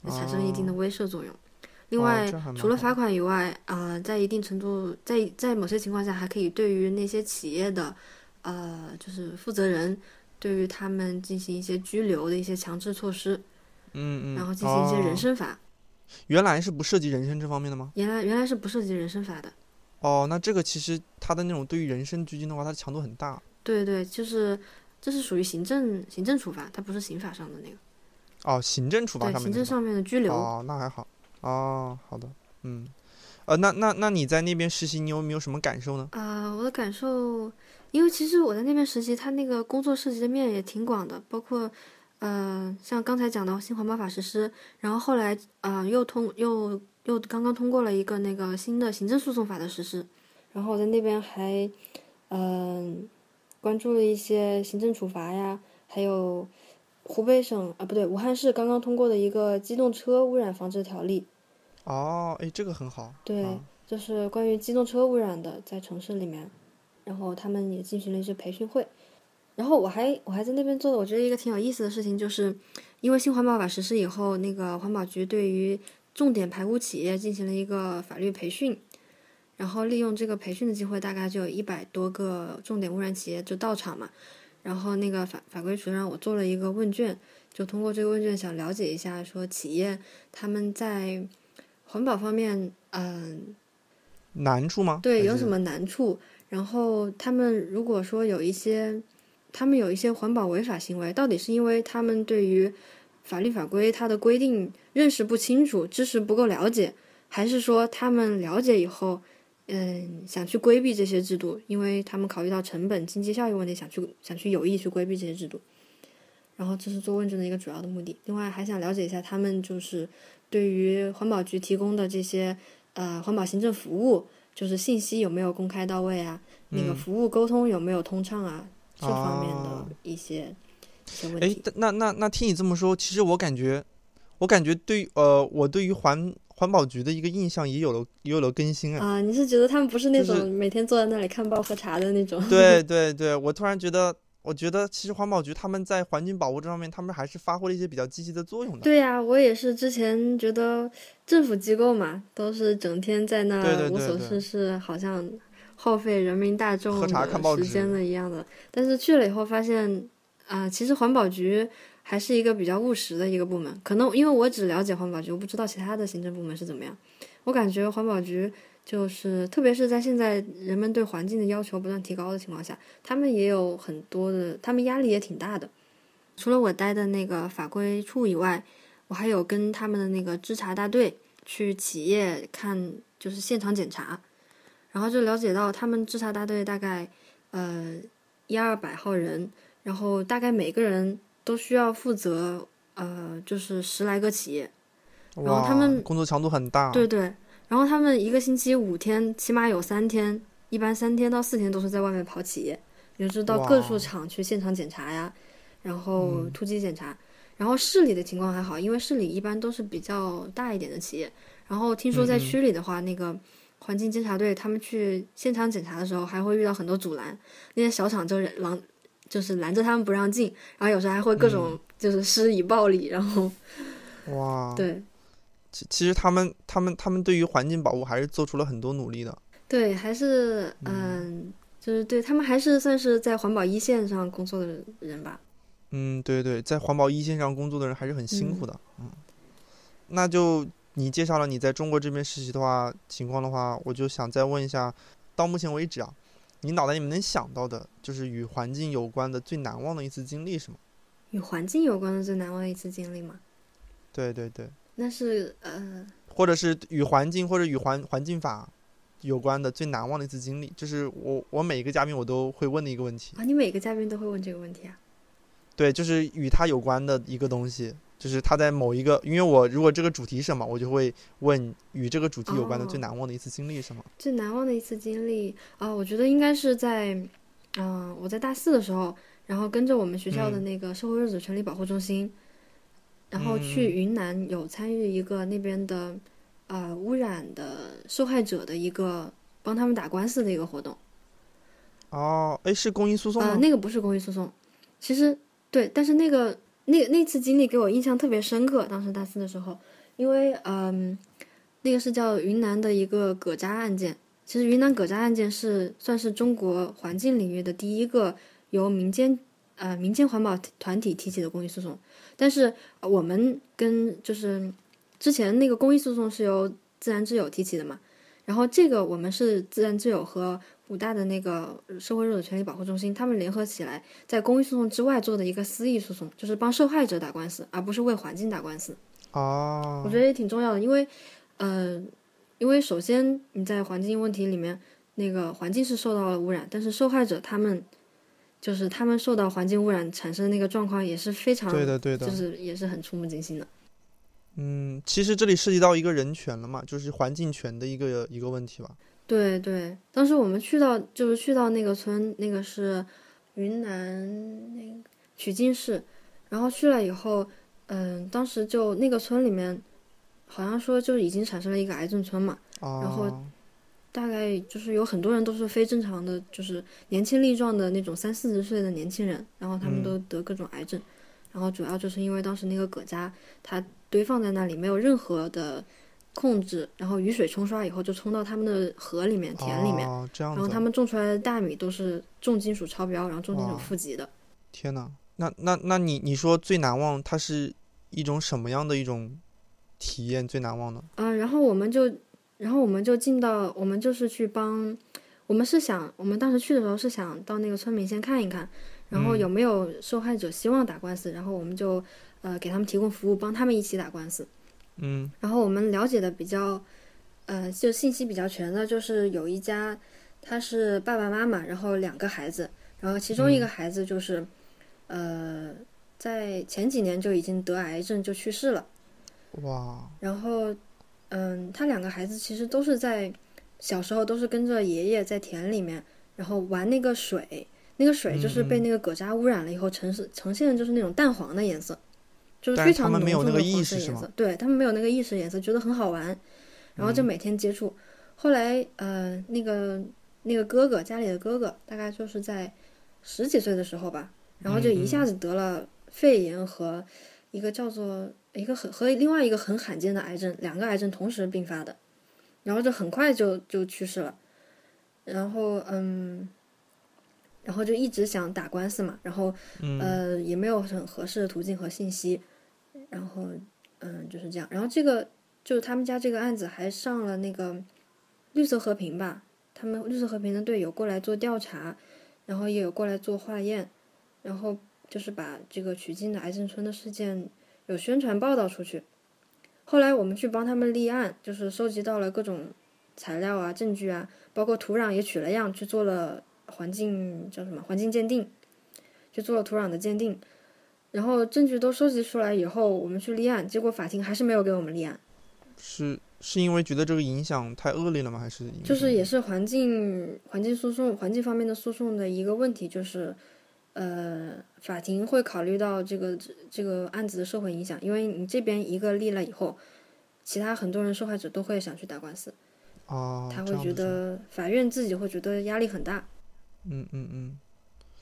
产生一定的威慑作用。另外，除了罚款以外，啊，在一定程度，在在某些情况下，还可以对于那些企业的，呃，就是负责人，对于他们进行一些拘留的一些强制措施。嗯嗯，然后进行一些人生。参法。原来是不涉及人身这方面的吗？原来原来是不涉及人身罚的。哦，那这个其实它的那种对于人身拘禁的话，它的强度很大。对对，就是这是属于行政行政处罚，它不是刑法上的那个。哦，行政处罚，行政上面的拘留。哦，那还好。哦，好的，嗯，呃，那那那你在那边实习，你有没有什么感受呢？啊、我的感受，因为其实我在那边实习，它那个工作涉及的面也挺广的，包括，呃，像刚才讲到新环保法实施，然后后来啊、呃又通又又刚刚通过了一个那个新的行政诉讼法的实施，然后我在那边还，嗯、关注了一些行政处罚呀，还有湖北省啊不对，武汉市刚刚通过的一个机动车污染防治条例，哦，哎，这个很好。对，啊就是关于机动车污染的，在城市里面，然后他们也进行了一些培训会，然后我还我还在那边做的，我觉得一个挺有意思的事情，就是因为新环保法实施以后，那个环保局对于重点排污企业进行了一个法律培训，然后利用这个培训的机会，大概就有一百多个重点污染企业就到场嘛，然后那个法法规处让我做了一个问卷，就通过这个问卷想了解一下，说企业他们在环保方面，嗯、难处吗？对，有什？么难处？然后他们如果说有一些，他们有一些环保违法行为，到底是因为他们对于法律法规它的规定认识不清楚，知识不够了解，还是说他们了解以后，嗯，想去规避这些制度，因为他们考虑到成本、经济效益问题，想去想去有意去规避这些制度。然后这是做问卷的一个主要的目的。另外还想了解一下他们就是对于环保局提供的这些呃环保行政服务，就是信息有没有公开到位啊？那个嗯服务沟通有没有通畅啊？这方面哦的一些、哎那那那听你这么说，其实我感觉，我感觉对呃，我对于环环保局的一个印象也有了也有了更新啊。啊，你是觉得他们不是那种每天坐在那里看报喝茶的那种？对 [LAUGHS] 对对，我突然觉得，我觉得其实环保局他们在环境保护这方面，他们还是发挥了一些比较积极的作用的。对呀、我也是之前觉得政府机构嘛，都是整天在那无所对对事事，好像耗费人民大众喝茶看报纸的时间了一样的。但是去了以后发现，啊、其实环保局还是一个比较务实的一个部门。可能因为我只了解环保局，我不知道其他的行政部门是怎么样。我感觉环保局就是，特别是在现在人们对环境的要求不断提高的情况下，他们也有很多的，他们压力也挺大的。除了我待的那个法规处以外，我还有跟他们的那个支查大队去企业看，就是现场检查，然后就了解到他们支查大队大概呃一二百号人，然后大概每个人都需要负责呃就是十来个企业，然后，他们工作强度很大。对对，然后他们一个星期五天，起码有三天，一般三天到四天都是在外面跑企业，也就是到各处厂去现场检查呀，然后嗯突击检查。然后市里的情况还好，因为市里一般都是比较大一点的企业。然后听说在区里的话，那个环境监察队他们去现场检查的时候，还会遇到很多阻拦，那些小厂就拦，就是拦着他们不让进，然后有时候还会各种就是施以暴力，然后哇，[LAUGHS] 对其其实他们他们他们对于环境保护还是做出了很多努力的。对，还是嗯，就是对他们还是算是在环保一线上工作的人吧。嗯，对对，在环保一线上工作的人还是很辛苦的。嗯，那就你介绍了你在中国这边实习的话情况的话，我就想再问一下，到目前为止啊，你脑袋里面能想到的，就是与环境有关的最难忘的一次经历是什么？与环境有关的最难忘的一次经历吗？对对对，那是呃，或者是与环境或者与环环境法有关的最难忘的一次经历，就是我我每一个嘉宾我都会问的一个问题。啊，你每个嘉宾都会问这个问题啊？对，就是与他有关的一个东西，就是他在某一个，因为我如果这个主题是什么，我就会问与这个主题有关的最哦难忘的一次经历是什么。最难忘的一次经历啊，我觉得应该是在，嗯、我在大四的时候，然后跟着我们学校的嗯那个社会日子权利保护中心，然后去嗯云南有参与一个那边的呃污染的受害者的一个帮他们打官司的一个活动。哦，哎，是公益诉讼吗？呃，那个不是公益诉讼，其实对，但是那个那那次经历给我印象特别深刻。当时大四的时候，因为嗯，那个是叫云南的一个葛渣案件。其实云南葛渣案件是算是中国环境领域的第一个由民间呃民间环保团体提起的公益诉讼，但是我们跟就是之前那个公益诉讼是由自然之友提起的嘛，然后这个我们是自然之友和武大的那个社会弱者权利保护中心，他们联合起来在公益诉讼之外做的一个私益诉讼，就是帮受害者打官司，而不是为环境打官司。哦，我觉得也挺重要的，因为呃，因为首先你在环境问题里面，那个环境是受到了污染，但是受害者他们就是他们受到环境污染产生的那个状况也是非常对的对的，就是也是很触目惊心的。嗯，其实这里涉及到一个人权了嘛，就是环境权的一个一个问题吧。对对，当时我们去到就是去到那个村，那个是云南那个曲靖市，然后去了以后，嗯，当时就那个村里面，好像说就已经产生了一个癌症村嘛，哦、然后。大概就是有很多人都是非正常的，就是年轻力壮的那种三四十岁的年轻人，然后他们都得各种癌症，然后主要就是因为当时那个葛家它堆放在那里，没有任何的。控制，然后雨水冲刷以后就冲到他们的河里面、田里面，哦、这样然后他们种出来的大米都是重金属超标，然后重金属负极的。天呐，那那那你你说最难忘，它是一种什么样的一种体验最难忘呢？嗯，然后我们就，然后我们就进到，我们就是去帮，我们是想，我们当时去的时候是想到那个村民先看一看，然后有没有受害者希望打官司，然后我们就呃给他们提供服务，帮他们一起打官司。嗯，然后我们了解的比较，呃，就信息比较全的，就是有一家，他是爸爸妈妈，然后两个孩子，然后其中一个孩子就是，呃，在前几年就已经得癌症就去世了。哇。然后，嗯，他两个孩子其实都是在小时候都是跟着爷爷在田里面，然后玩那个水，那个水就是被那个葛渣污染了以后，呈是呈现的就是那种淡黄的颜色。就是非常浓重的黄色颜色，对他们没有那个意识颜色，觉得很好玩，然后就每天接触。嗯、后来，呃，那个那个哥哥家里的哥哥，大概就是在十几岁的时候吧，然后就一下子得了肺炎和一个叫做一个很和另外一个很罕见的癌症，两个癌症同时并发的，然后就很快就就去世了。然后，嗯。然后就一直想打官司嘛，然后呃也没有很合适的途径和信息，然后嗯就是这样。然后这个就是他们家这个案子还上了那个绿色和平吧，他们绿色和平的队友过来做调查，然后也有过来做化验，然后就是把这个曲靖的癌症村的事件有宣传报道出去。后来我们去帮他们立案，就是收集到了各种材料啊、证据啊，包括土壤也取了样去做了。环境叫什么？环境鉴定，就做了土壤的鉴定，然后证据都收集出来以后，我们去立案，结果法庭还是没有给我们立案。是是因为觉得这个影响太恶劣了吗？还是就是也是环境环境诉讼环境方面的诉讼的一个问题，就是呃，法庭会考虑到这个这个案子的社会影响，因为你这边一个立了以后，其他很多人受害者都会想去打官司，哦，他会觉得法院自己会觉得压力很大。嗯嗯嗯，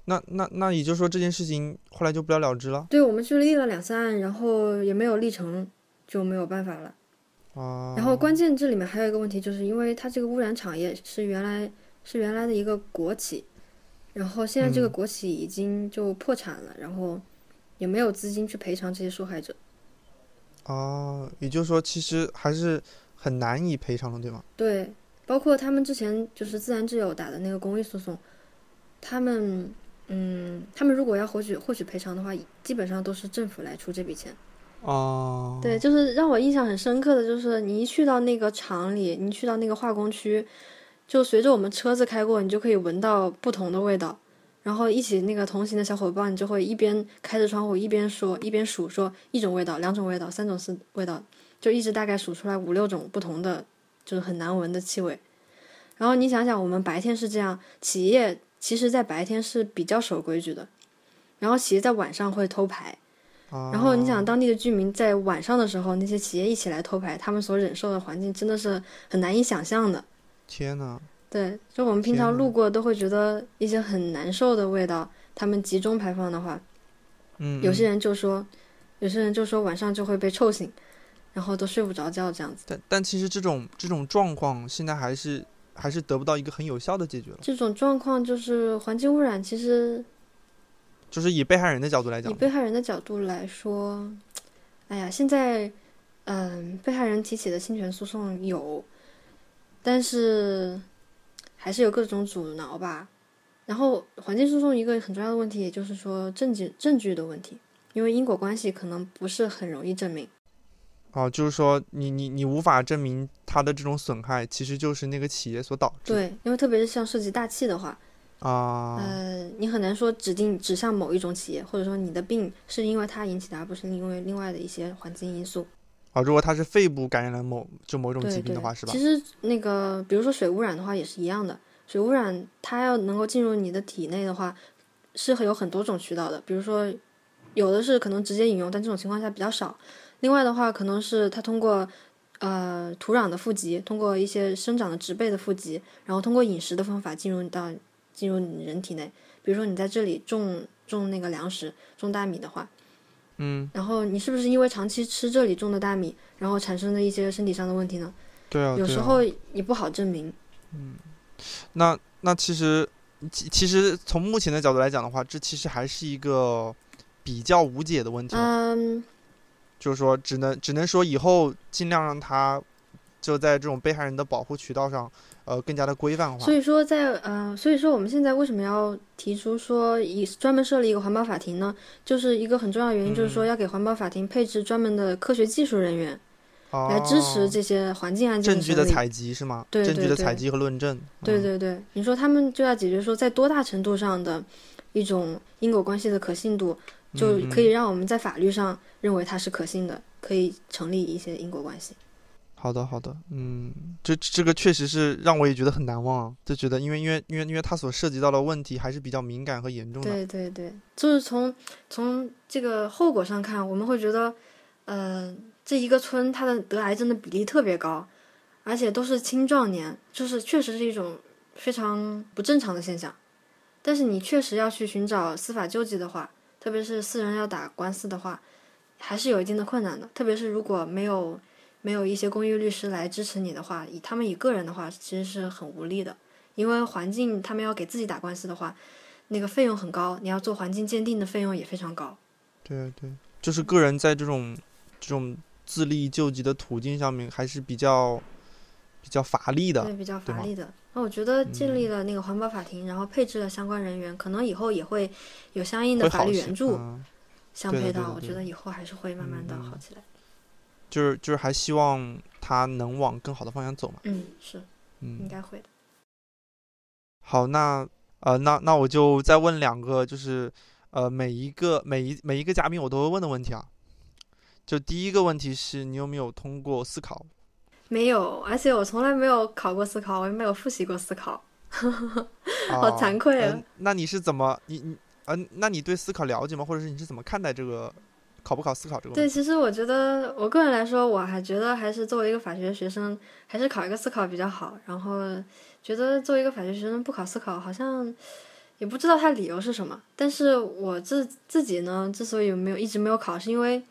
那那那也就是说这件事情后来就不了了之了。对，我们去立了两三案，然后也没有立成，就没有办法了。啊。然后关键这里面还有一个问题，就是因为它这个污染厂业是原来是原来的一个国企，然后现在这个国企已经就破产了，然后也没有资金去赔偿这些受害者。哦，也就是说其实还是很难以赔偿的，对吗？对，包括他们之前就是自然之友打的那个公益诉讼。他们，嗯，他们如果要获取获取赔偿的话，基本上都是政府来出这笔钱。哦，对，就是让我印象很深刻的就是，你一去到那个厂里，你去到那个化工区，就随着我们车子开过，你就可以闻到不同的味道。然后一起那个同行的小伙伴，你就会一边开着窗户一边说，一边数说一种味道、两种味道、三种是味道，就一直大概数出来五六种不同的，就是很难闻的气味。然后你想想，我们白天是这样，企业。其实，在白天是比较守规矩的，然后企业在晚上会偷排，然后你想当地的居民在晚上的时候，那些企业一起来偷排，他们所忍受的环境真的是很难以想象的。天呐，对，就我们平常路过都会觉得一些很难受的味道，他们集中排放的话，嗯，有些人就说，有些人就说晚上就会被臭醒，然后都睡不着觉这样子。但但其实这种这种状况现在还是。还是得不到一个很有效的解决了。这种状况就是环境污染，其实就是以被害人的角度来讲以，被害人的角度来说，哎呀，现在，嗯，被害人提起的侵权诉讼有，但是还是有各种阻挠吧。然后环境诉讼一个很重要的问题，也就是说证据证据的问题，因为因果关系可能不是很容易证明。哦，就是说你你你无法证明它的这种损害其实就是那个企业所导致。对，因为特别是像涉及大气的话，啊，呃，你很难说指定指向某一种企业，或者说你的病是因为它引起的，而不是因为另外的一些环境因素。啊，如果它是肺部感染了某就某种疾病的话，是吧其？实那个，比如说水污染的话，也是一样的。水污染它要能够进入你的体内的话，是很有很多种渠道的。比如说，有的是可能直接饮用，但这种情况下比较少。另外的话，可能是它通过呃土壤的富集，通过一些生长的植被的富集，然后通过饮食的方法进入到进入你人体内。比如说你在这里种种那个粮食，种大米的话，嗯，然后你是不是因为长期吃这里种的大米，然后产生的一些身体上的问题呢？对啊，对啊有时候也不好证明。嗯那那其实其其实从目前的角度来讲的话，这其实还是一个比较无解的问题，嗯，就是说只能只能说以后尽量让他就在这种被害人的保护渠道上，呃，更加的规范化所。以说在呃，所以说我们现在为什么要提出说以专门设立一个环保法庭呢？就是一个很重要的原因，就是说嗯要给环保法庭配置专门的科学技术人员来支持哦这些环境案件证据。的采集是吗？对证据的采集和论证。嗯对对对，你说他们就要解决说在多大程度上的一种因果关系的可信度，就嗯可以让我们在法律上认为它是可信的，可以成立一些因果关系。好的，好的，嗯，这这个确实是让我也觉得很难忘啊，就觉得因为因为因为因为它所涉及到的问题还是比较敏感和严重的。对对对，就是从从这个后果上看，我们会觉得，呃，这一个村它的得癌症的比例特别高，而且都是青壮年，就是确实是一种非常不正常的现象。但是你确实要去寻找司法救济的话，特别是私人要打官司的话，还是有一定的困难的。特别是如果没有没有一些公益律师来支持你的话，以他们以个人的话，其实是很无力的。因为环境他们要给自己打官司的话，那个费用很高，你要做环境鉴定的费用也非常高。对对，就是个人在这种这种自力救济的途径上面还是比较比较乏力的对，。比较乏力的。那我觉得建立嗯了那个环保法庭，然后配置了相关人员，可能以后也会有相应的法律援助相配套。我觉得以后还是会慢慢的好起来。就是就是还希望他能往更好的方向走嘛。嗯，是应嗯，该会的。好，那呃，那那我就再问两个，就是呃，每一个每一每一个嘉宾我都会问的问题啊。就第一个问题是你有没有通过思考？没有，而且我从来没有考过思考，我也没有复习过思考。[LAUGHS] 好哦惭愧啊呃那你是怎么你你呃，那你对思考了解吗？或者是你是怎么看待这个考不考思考这个问对，其实我觉得我个人来说，我还觉得还是作为一个法学学生，还是考一个思考比较好。然后觉得作为一个法学学生不考思考，好像也不知道他理由是什么。但是我自自己呢，之所以没有一直没有考，是因为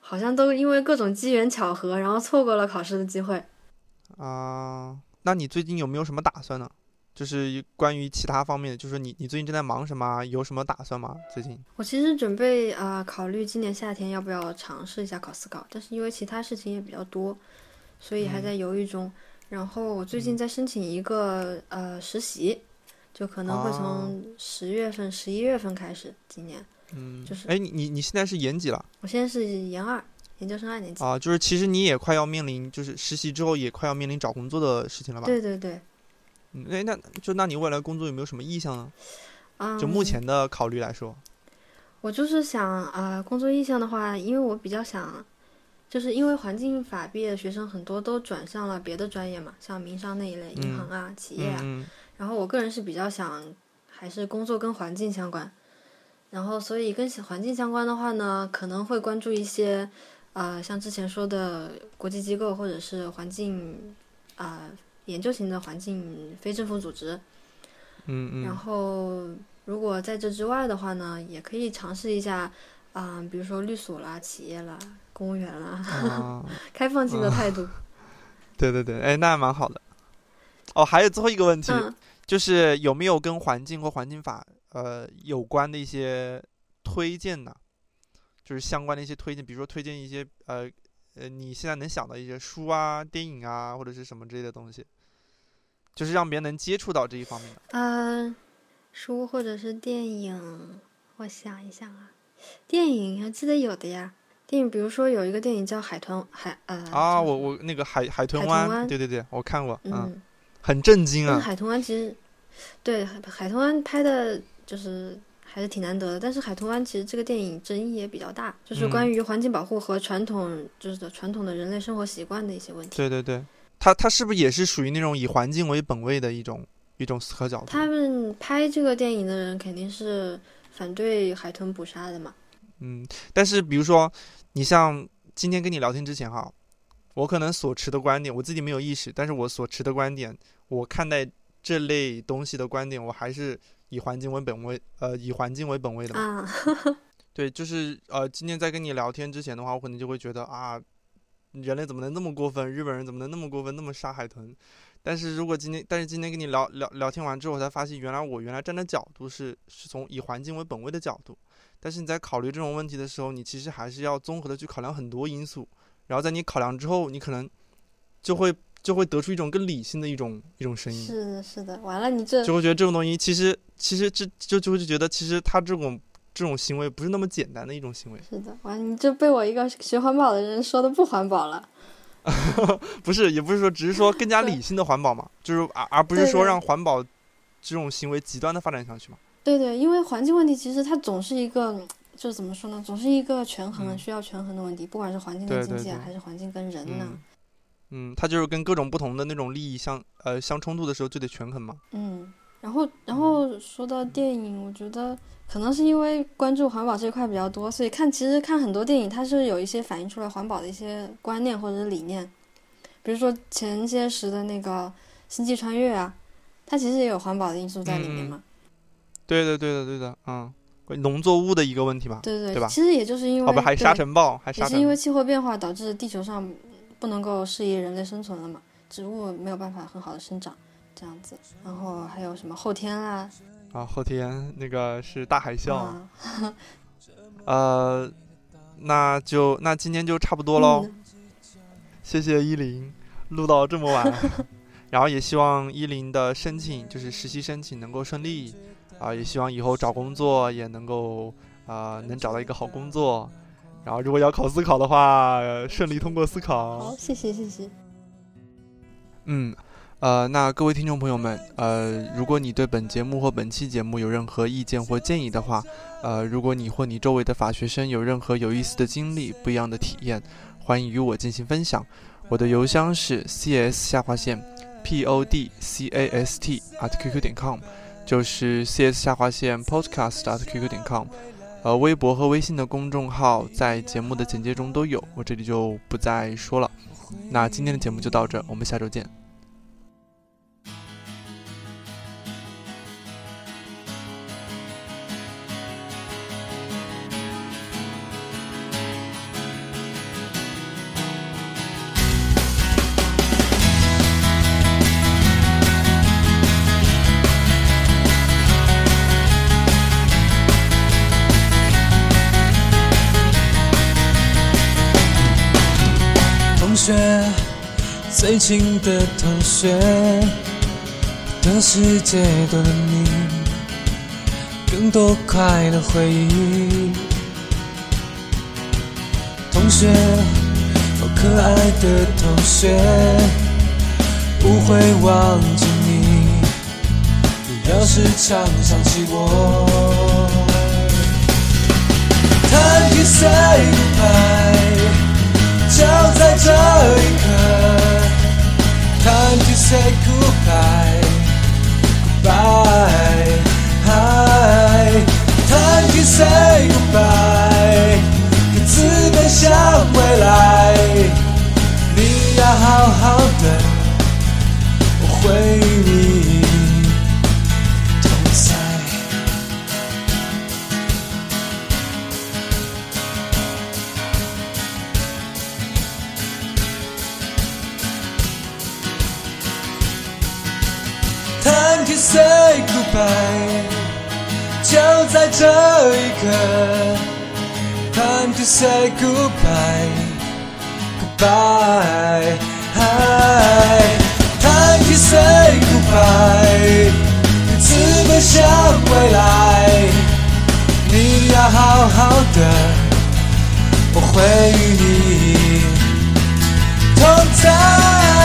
好像都因为各种机缘巧合，然后错过了考试的机会。啊、那你最近有没有什么打算呢？就是关于其他方面的，就是你你最近正在忙什么啊？有什么打算吗？最近？我其实准备啊、呃考虑今年夏天要不要尝试一下考司考，但是因为其他事情也比较多，所以还在犹豫中。然后我最近在申请一个、呃实习，就可能会哦从十月份、十一月份开始。今年嗯，就是哎，你你你现在是研几了我现在是研二，研究生二年级。啊？就是其实你也快要面临，就是实习之后也快要面临找工作的事情了吧？对对对，嗯，哎，那就那你未来工作有没有什么意向呢？啊，就目前的考虑来说，我就是想啊、呃工作意向的话，因为我比较想，就是因为环境法毕业的学生很多都转向了别的专业嘛，像民商那一类，银行啊、企业啊。嗯然后我个人是比较想，还是工作跟环境相关。然后所以跟环境相关的话呢，可能会关注一些，呃，像之前说的国际机构或者是环境，啊、研究型的环境非政府组织。然嗯然后，如果在这之外的话呢，也可以尝试一下，啊、比如说律所啦、企业啦、公务员啦，[LAUGHS] 开放性的态度。对对对，哎，那还蛮好的。哦，还有最后一个问题，嗯，就是有没有跟环境或环境法呃有关的一些推荐呢？就是相关的一些推荐，比如说推荐一些呃呃你现在能想到一些书啊、电影啊或者是什么之类的东西，就是让别人能接触到这一方面的。嗯，书或者是电影，我想一想啊，电影还记得有的呀。电影，比如说有一个电影叫《海豚海》呃啊，我我那个海海豚湾，对对对，我看过，嗯，很震惊啊。海豚湾其实，对海海豚湾拍的就是还是挺难得的，但是海豚湾其实这个电影争议也比较大，就是关于环境保护和传统就是传统的人类生活习惯的一些问题。对对对，它它是不是也是属于那种以环境为本位的一种一种思考角度？他们拍这个电影的人肯定是反对海豚捕杀的嘛。嗯，但是比如说。你像今天跟你聊天之前哈，我可能所持的观点，我自己没有意识，但是我所持的观点，我看待这类东西的观点，我还是以环境为本位，呃，以环境为本位的嘛。[LAUGHS] 对，就是呃，今天在跟你聊天之前的话，我可能就会觉得啊，人类怎么能那么过分？日本人怎么能那么过分，那么杀海豚？但是如果今天，但是今天跟你聊聊聊天完之后，我才发现，原来我原来站的角度是是从以环境为本位的角度。但是你在考虑这种问题的时候，你其实还是要综合的去考量很多因素。然后在你考量之后，你可能就会就会得出一种更理性的一种一种声音。是的，是的。完了，你这就会觉得这种东西其实其实这就就会觉得其实它这种这种行为不是那么简单的一种行为。是的，完了，你这被我一个学环保的人说的不环保了。[LAUGHS] 不是，也不是说，只是说更加 [LAUGHS] 理性的环保嘛，就是而而不是说让环保这种行为极端的发展下去嘛。对对，因为环境问题其实它总是一个，就是怎么说呢，总是一个权衡，需要权衡的问题。不管是环境跟经济啊，还是环境跟人呢，嗯，它就是跟各种不同的那种利益相呃相冲突的时候就得权衡嘛。嗯，然后然后说到电影，我觉得可能是因为关注环保这一块比较多，所以看其实看很多电影，它是有一些反映出来环保的一些观念或者是理念，比如说前些时的那个《星际穿越》啊，它其实也有环保的因素在里面嘛。对的，对的，对的，嗯，农作物的一个问题吧，对对对吧？其实也就是因为，哦不，还沙尘暴，还也是因为气候变化导致地球上不能够适宜人类生存了嘛，植物没有办法很好的生长，这样子。然后还有什么后天啊？啊，后天那个是大海啸。[LAUGHS] 呃，那就那今天就差不多喽。谢谢依林，录到这么晚，[LAUGHS] 然后也希望依林的申请就是实习申请能够顺利。啊，也希望以后找工作也能够啊，能找到一个好工作。然后，如果要考司考的话，顺利通过司考。好，谢谢，谢谢。嗯，呃，那各位听众朋友们，呃，如果你对本节目或本期节目有任何意见或建议的话，呃，如果你或你周围的法学生有任何有意思的经历、不一样的体验，欢迎与我进行分享。我的邮箱是 cs 下划线 podcast at qq 点 com。就是 cs 下划线 podcast.qq 点 com，呃，微博和微信的公众号在节目的简介中都有，我这里就不再说了。那今天的节目就到这，我们下周见。新的同学，的世界多了你，更多快乐回忆。同学，哦，可爱的同学，不会忘记你。要是常想起我，Time to say goodbye。就在这一刻，Time to say goodbye, goodbye, Time to say goodbye，各自奔向未来。你要好好的，我会你。to say goodbye 就在这一刻，time to say goodbye goodbye，time to say goodbye。日子奔向未来，你要好好的，我会与你同在。